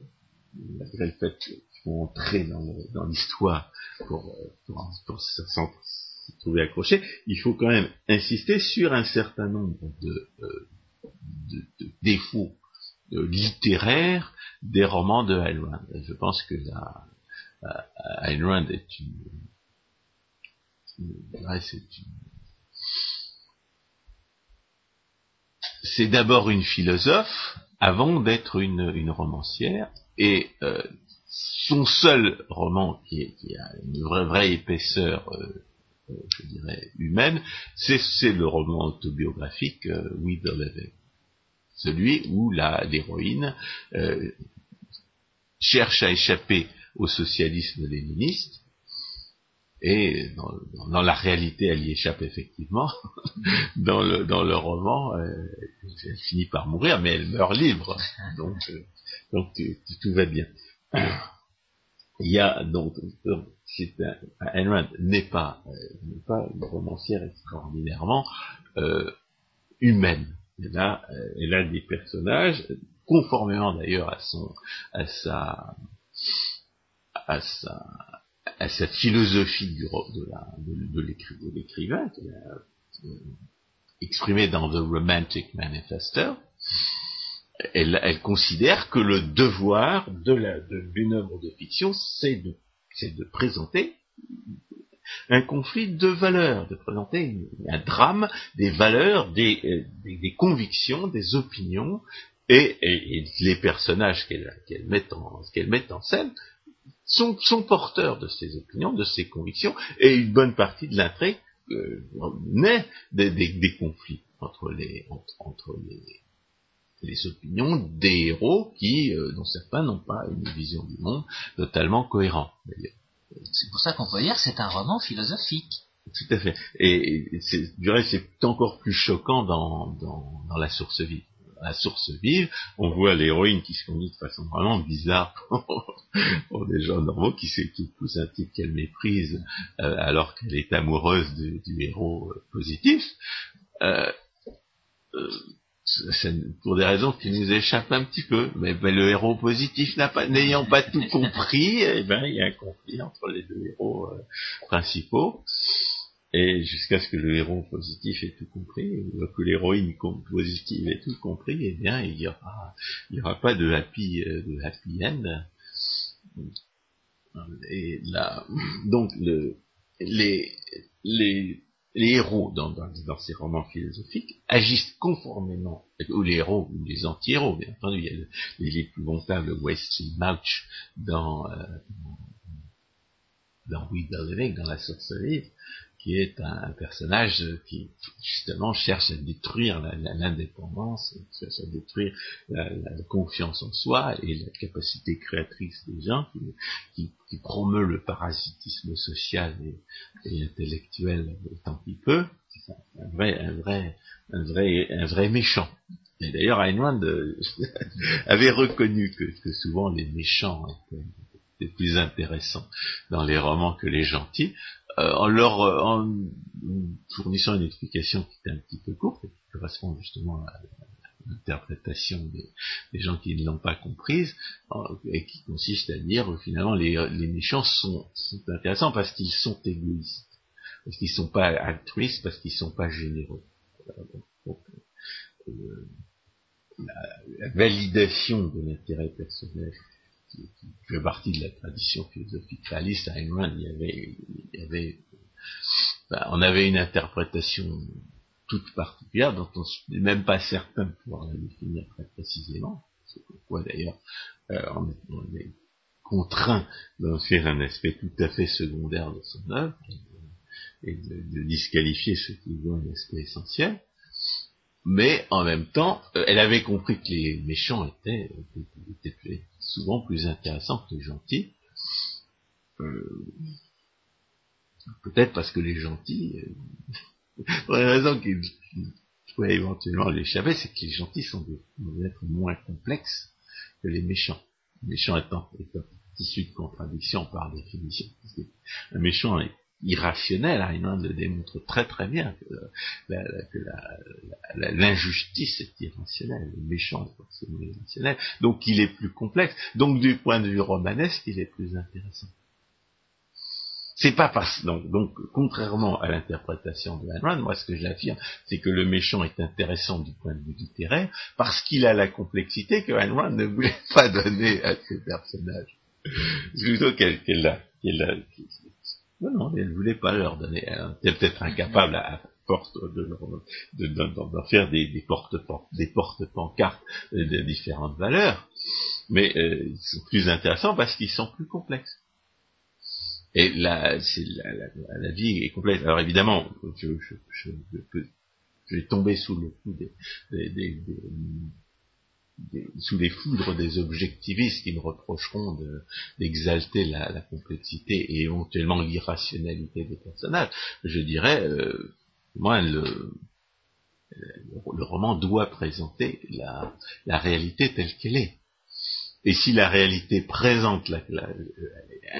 malgré le fait qu'il faut entrer dans, l'histoire pour, pour, se trouver accroché, il faut quand même insister sur un certain nombre de, euh, de, défauts littéraires des romans de Ayn Rand. Je pense que Ayn Rand est une c'est d'abord une philosophe avant d'être une, romancière, et euh, son seul roman qui, a une vraie, vraie épaisseur, euh, euh, je dirais, humaine, c'est le roman autobiographique We the Celui où l'héroïne cherche à échapper au socialisme léniniste, et dans, la réalité, elle y échappe effectivement. dans, le, dans le roman, euh, elle finit par mourir, mais elle meurt libre. Donc, euh, donc tout va bien. Il y a donc, c'est un, n'est pas, euh, pas une romancière extraordinairement humaine. Elle a, elle a des personnages, conformément d'ailleurs à son, à sa, à sa, à cette philosophie de, de, l'écrivain, euh, exprimée dans The Romantic Manifesto, elle, considère que le devoir de d'une œuvre de fiction, c'est de, de présenter un conflit de valeurs, de présenter un drame des valeurs, des, convictions, des opinions, et, les personnages qu'elle qu'elle qu'elle met en scène sont, sont, porteurs de ces opinions, de ces convictions, et une bonne partie de l'intrigue euh, naît des, des, conflits entre les, entre, les, les opinions des héros qui, euh, dont certains n'ont pas une vision du monde totalement cohérente. C'est pour ça qu'on peut dire que c'est un roman philosophique. Tout à fait. Et, c'est, du reste, c'est encore plus choquant dans, dans, dans la source vive la source vive, on voit l'héroïne qui se conduit de façon vraiment bizarre pour, des gens normaux qui, qui épousent un type qu'elle méprise euh, alors qu'elle est amoureuse du, héros euh, positif. Euh, pour des raisons qui nous échappent un petit peu, mais le héros positif n'ayant pas, tout compris, eh ben, il y a un conflit entre les deux héros principaux et jusqu'à ce que le héros positif ait tout compris, ou que l'héroïne positive ait tout compris, eh bien, il y aura, y aura pas de happy, euh, de happy end. Et là, donc le, les, les, les héros dans, dans, ces romans philosophiques agissent conformément, ou les héros, ou les anti-héros, bien entendu, il y a l'épouvantables Wesley Mouch dans, euh, dans We Believe, dans la source livre, qui est un, personnage qui justement cherche à détruire l'indépendance, cherche à détruire la, confiance en soi et la capacité créatrice des gens, qui, promeut le parasitisme social et, intellectuel tant qu'il peut. Un vrai, un vrai, un vrai, un vrai méchant. Et d'ailleurs, Ayn euh, avait reconnu que souvent les méchants étaient plus intéressants dans les romans que les gentils, euh, en leur en fournissant une explication qui était un petit peu courte qui correspond justement à l'interprétation des, gens qui ne l'ont pas comprise et qui consiste à dire finalement les, méchants sont, intéressants parce qu'ils sont égoïstes, parce qu'ils sont pas altruistes, parce qu'ils sont pas généreux. Euh, la, validation de l'intérêt personnel qui, fait partie de la tradition philosophique réaliste à Ayn il y avait, il y avait ben, on avait une interprétation toute particulière dont on n'est même pas certain de pouvoir la définir très précisément. C'est pourquoi d'ailleurs euh, on, est contraint d'en faire un aspect tout à fait secondaire de son œuvre et de, disqualifier ce qui est un aspect essentiel mais en même temps, euh, elle avait compris que les méchants étaient, souvent plus intéressants que les gentils. Euh, peut-être parce que les gentils, euh, une raison qui pourrait éventuellement l'échapper, c'est que les gentils sont des, êtres moins complexes que les méchants. Les méchants étant, étant issus de contradiction par définition. Un méchant est irrationnel, Heinemann hein, le démontre très très bien que, l'injustice est irrationnelle, le méchant est forcément irrationnel, donc il est plus complexe, donc du point de vue romanesque, il est plus intéressant. C'est pas parce donc, donc contrairement à l'interprétation de Ayn moi ce que j'affirme, c'est que le méchant est intéressant du point de vue littéraire parce qu'il a la complexité que Ayn ne voulait pas donner à ses personnages. Plutôt qu'elle non, non, elle ne voulait pas leur donner. Elle était peut-être incapable à, force de, de, faire des, des porte des porte pancartes de différentes valeurs, mais euh, ils sont plus intéressants parce qu'ils sont plus complexes. Et là, c'est la, la, vie est complexe. Alors évidemment, je, je, je, je vais tomber sous le coup des, des, sous les foudres des objectivistes qui me reprocheront d'exalter la, complexité et éventuellement l'irrationalité des personnages, je dirais, euh, moi, le, roman doit présenter la, réalité telle qu'elle est. Et si la réalité présente, la,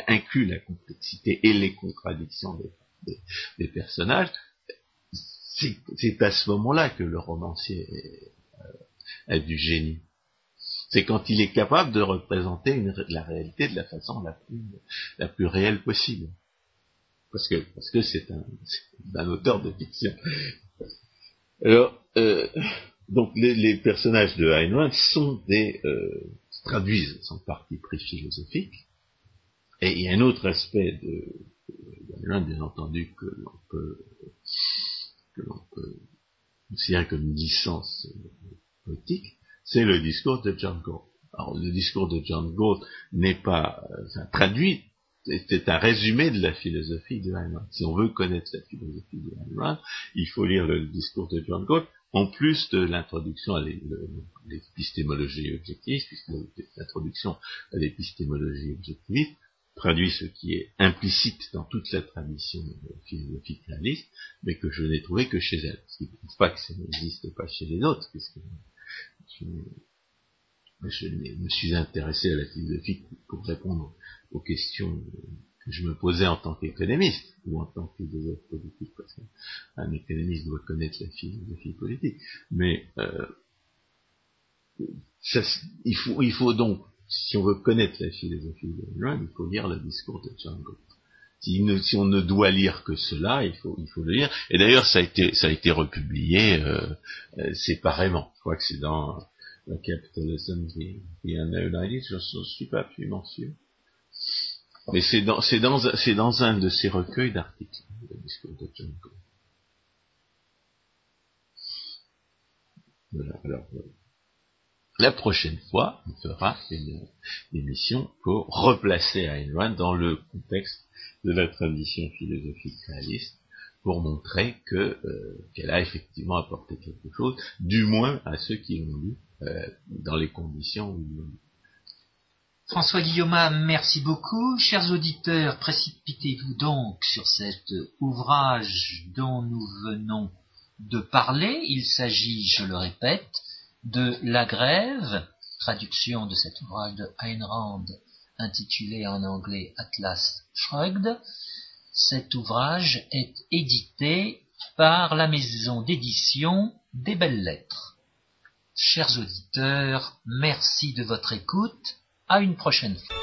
inclut la complexité et les contradictions des, personnages, c'est à ce moment-là que le romancier a du génie c'est quand il est capable de représenter la réalité de la façon la plus, réelle possible. Parce que c'est un, auteur de fiction. Alors, euh, donc les, personnages de Heinlein sont des euh, traduisent son parti pris philosophique. Et il y a un autre aspect de, bien entendu, que l'on peut que l'on peut considérer comme une licence poétique, c'est le discours de John Galt. Alors, le discours de John Galt n'est pas euh, traduit, c'est un résumé de la philosophie de Ayn Si on veut connaître la philosophie de Ayn il faut lire le discours de John Galt, en plus de l'introduction à l'épistémologie objective, puisque l'introduction à l'épistémologie objective traduit ce qui est implicite dans toute la tradition philosophique réaliste, mais que je n'ai trouvé que chez elle. Ce qui ne prouve pas que ça n'existe pas chez les autres, puisque je, me suis intéressé à la philosophie pour répondre aux questions que je me posais en tant qu'économiste, ou en tant que philosophe politique, parce qu'un économiste doit connaître la philosophie politique. Mais euh, il, faut, donc, si on veut connaître la philosophie de il faut lire le discours de Django. Si, on ne doit lire que cela, il faut, le lire. Et d'ailleurs, ça a été, republié euh, euh, séparément. Je crois que c'est dans la Capitalism the Ideas, je ne suis pas absolument sûr. Mais c'est dans, c'est dans, un de ces recueils d'articles, le discours de John. Voilà, alors, la prochaine fois, on fera une, émission pour replacer Ayn Rand dans le contexte de la tradition philosophique réaliste, pour montrer que euh, qu'elle a effectivement apporté quelque chose, du moins à ceux qui l'ont lu, euh, dans les conditions où ils l'ont lu. François Guillaume, merci beaucoup. Chers auditeurs, précipitez-vous donc sur cet ouvrage dont nous venons de parler. Il s'agit, je le répète, de La Grève, traduction de cet ouvrage de Ayn intitulé en anglais Atlas Shrugged. Cet ouvrage est édité par la maison d'édition des Belles Lettres. Chers auditeurs, merci de votre écoute à une prochaine fois.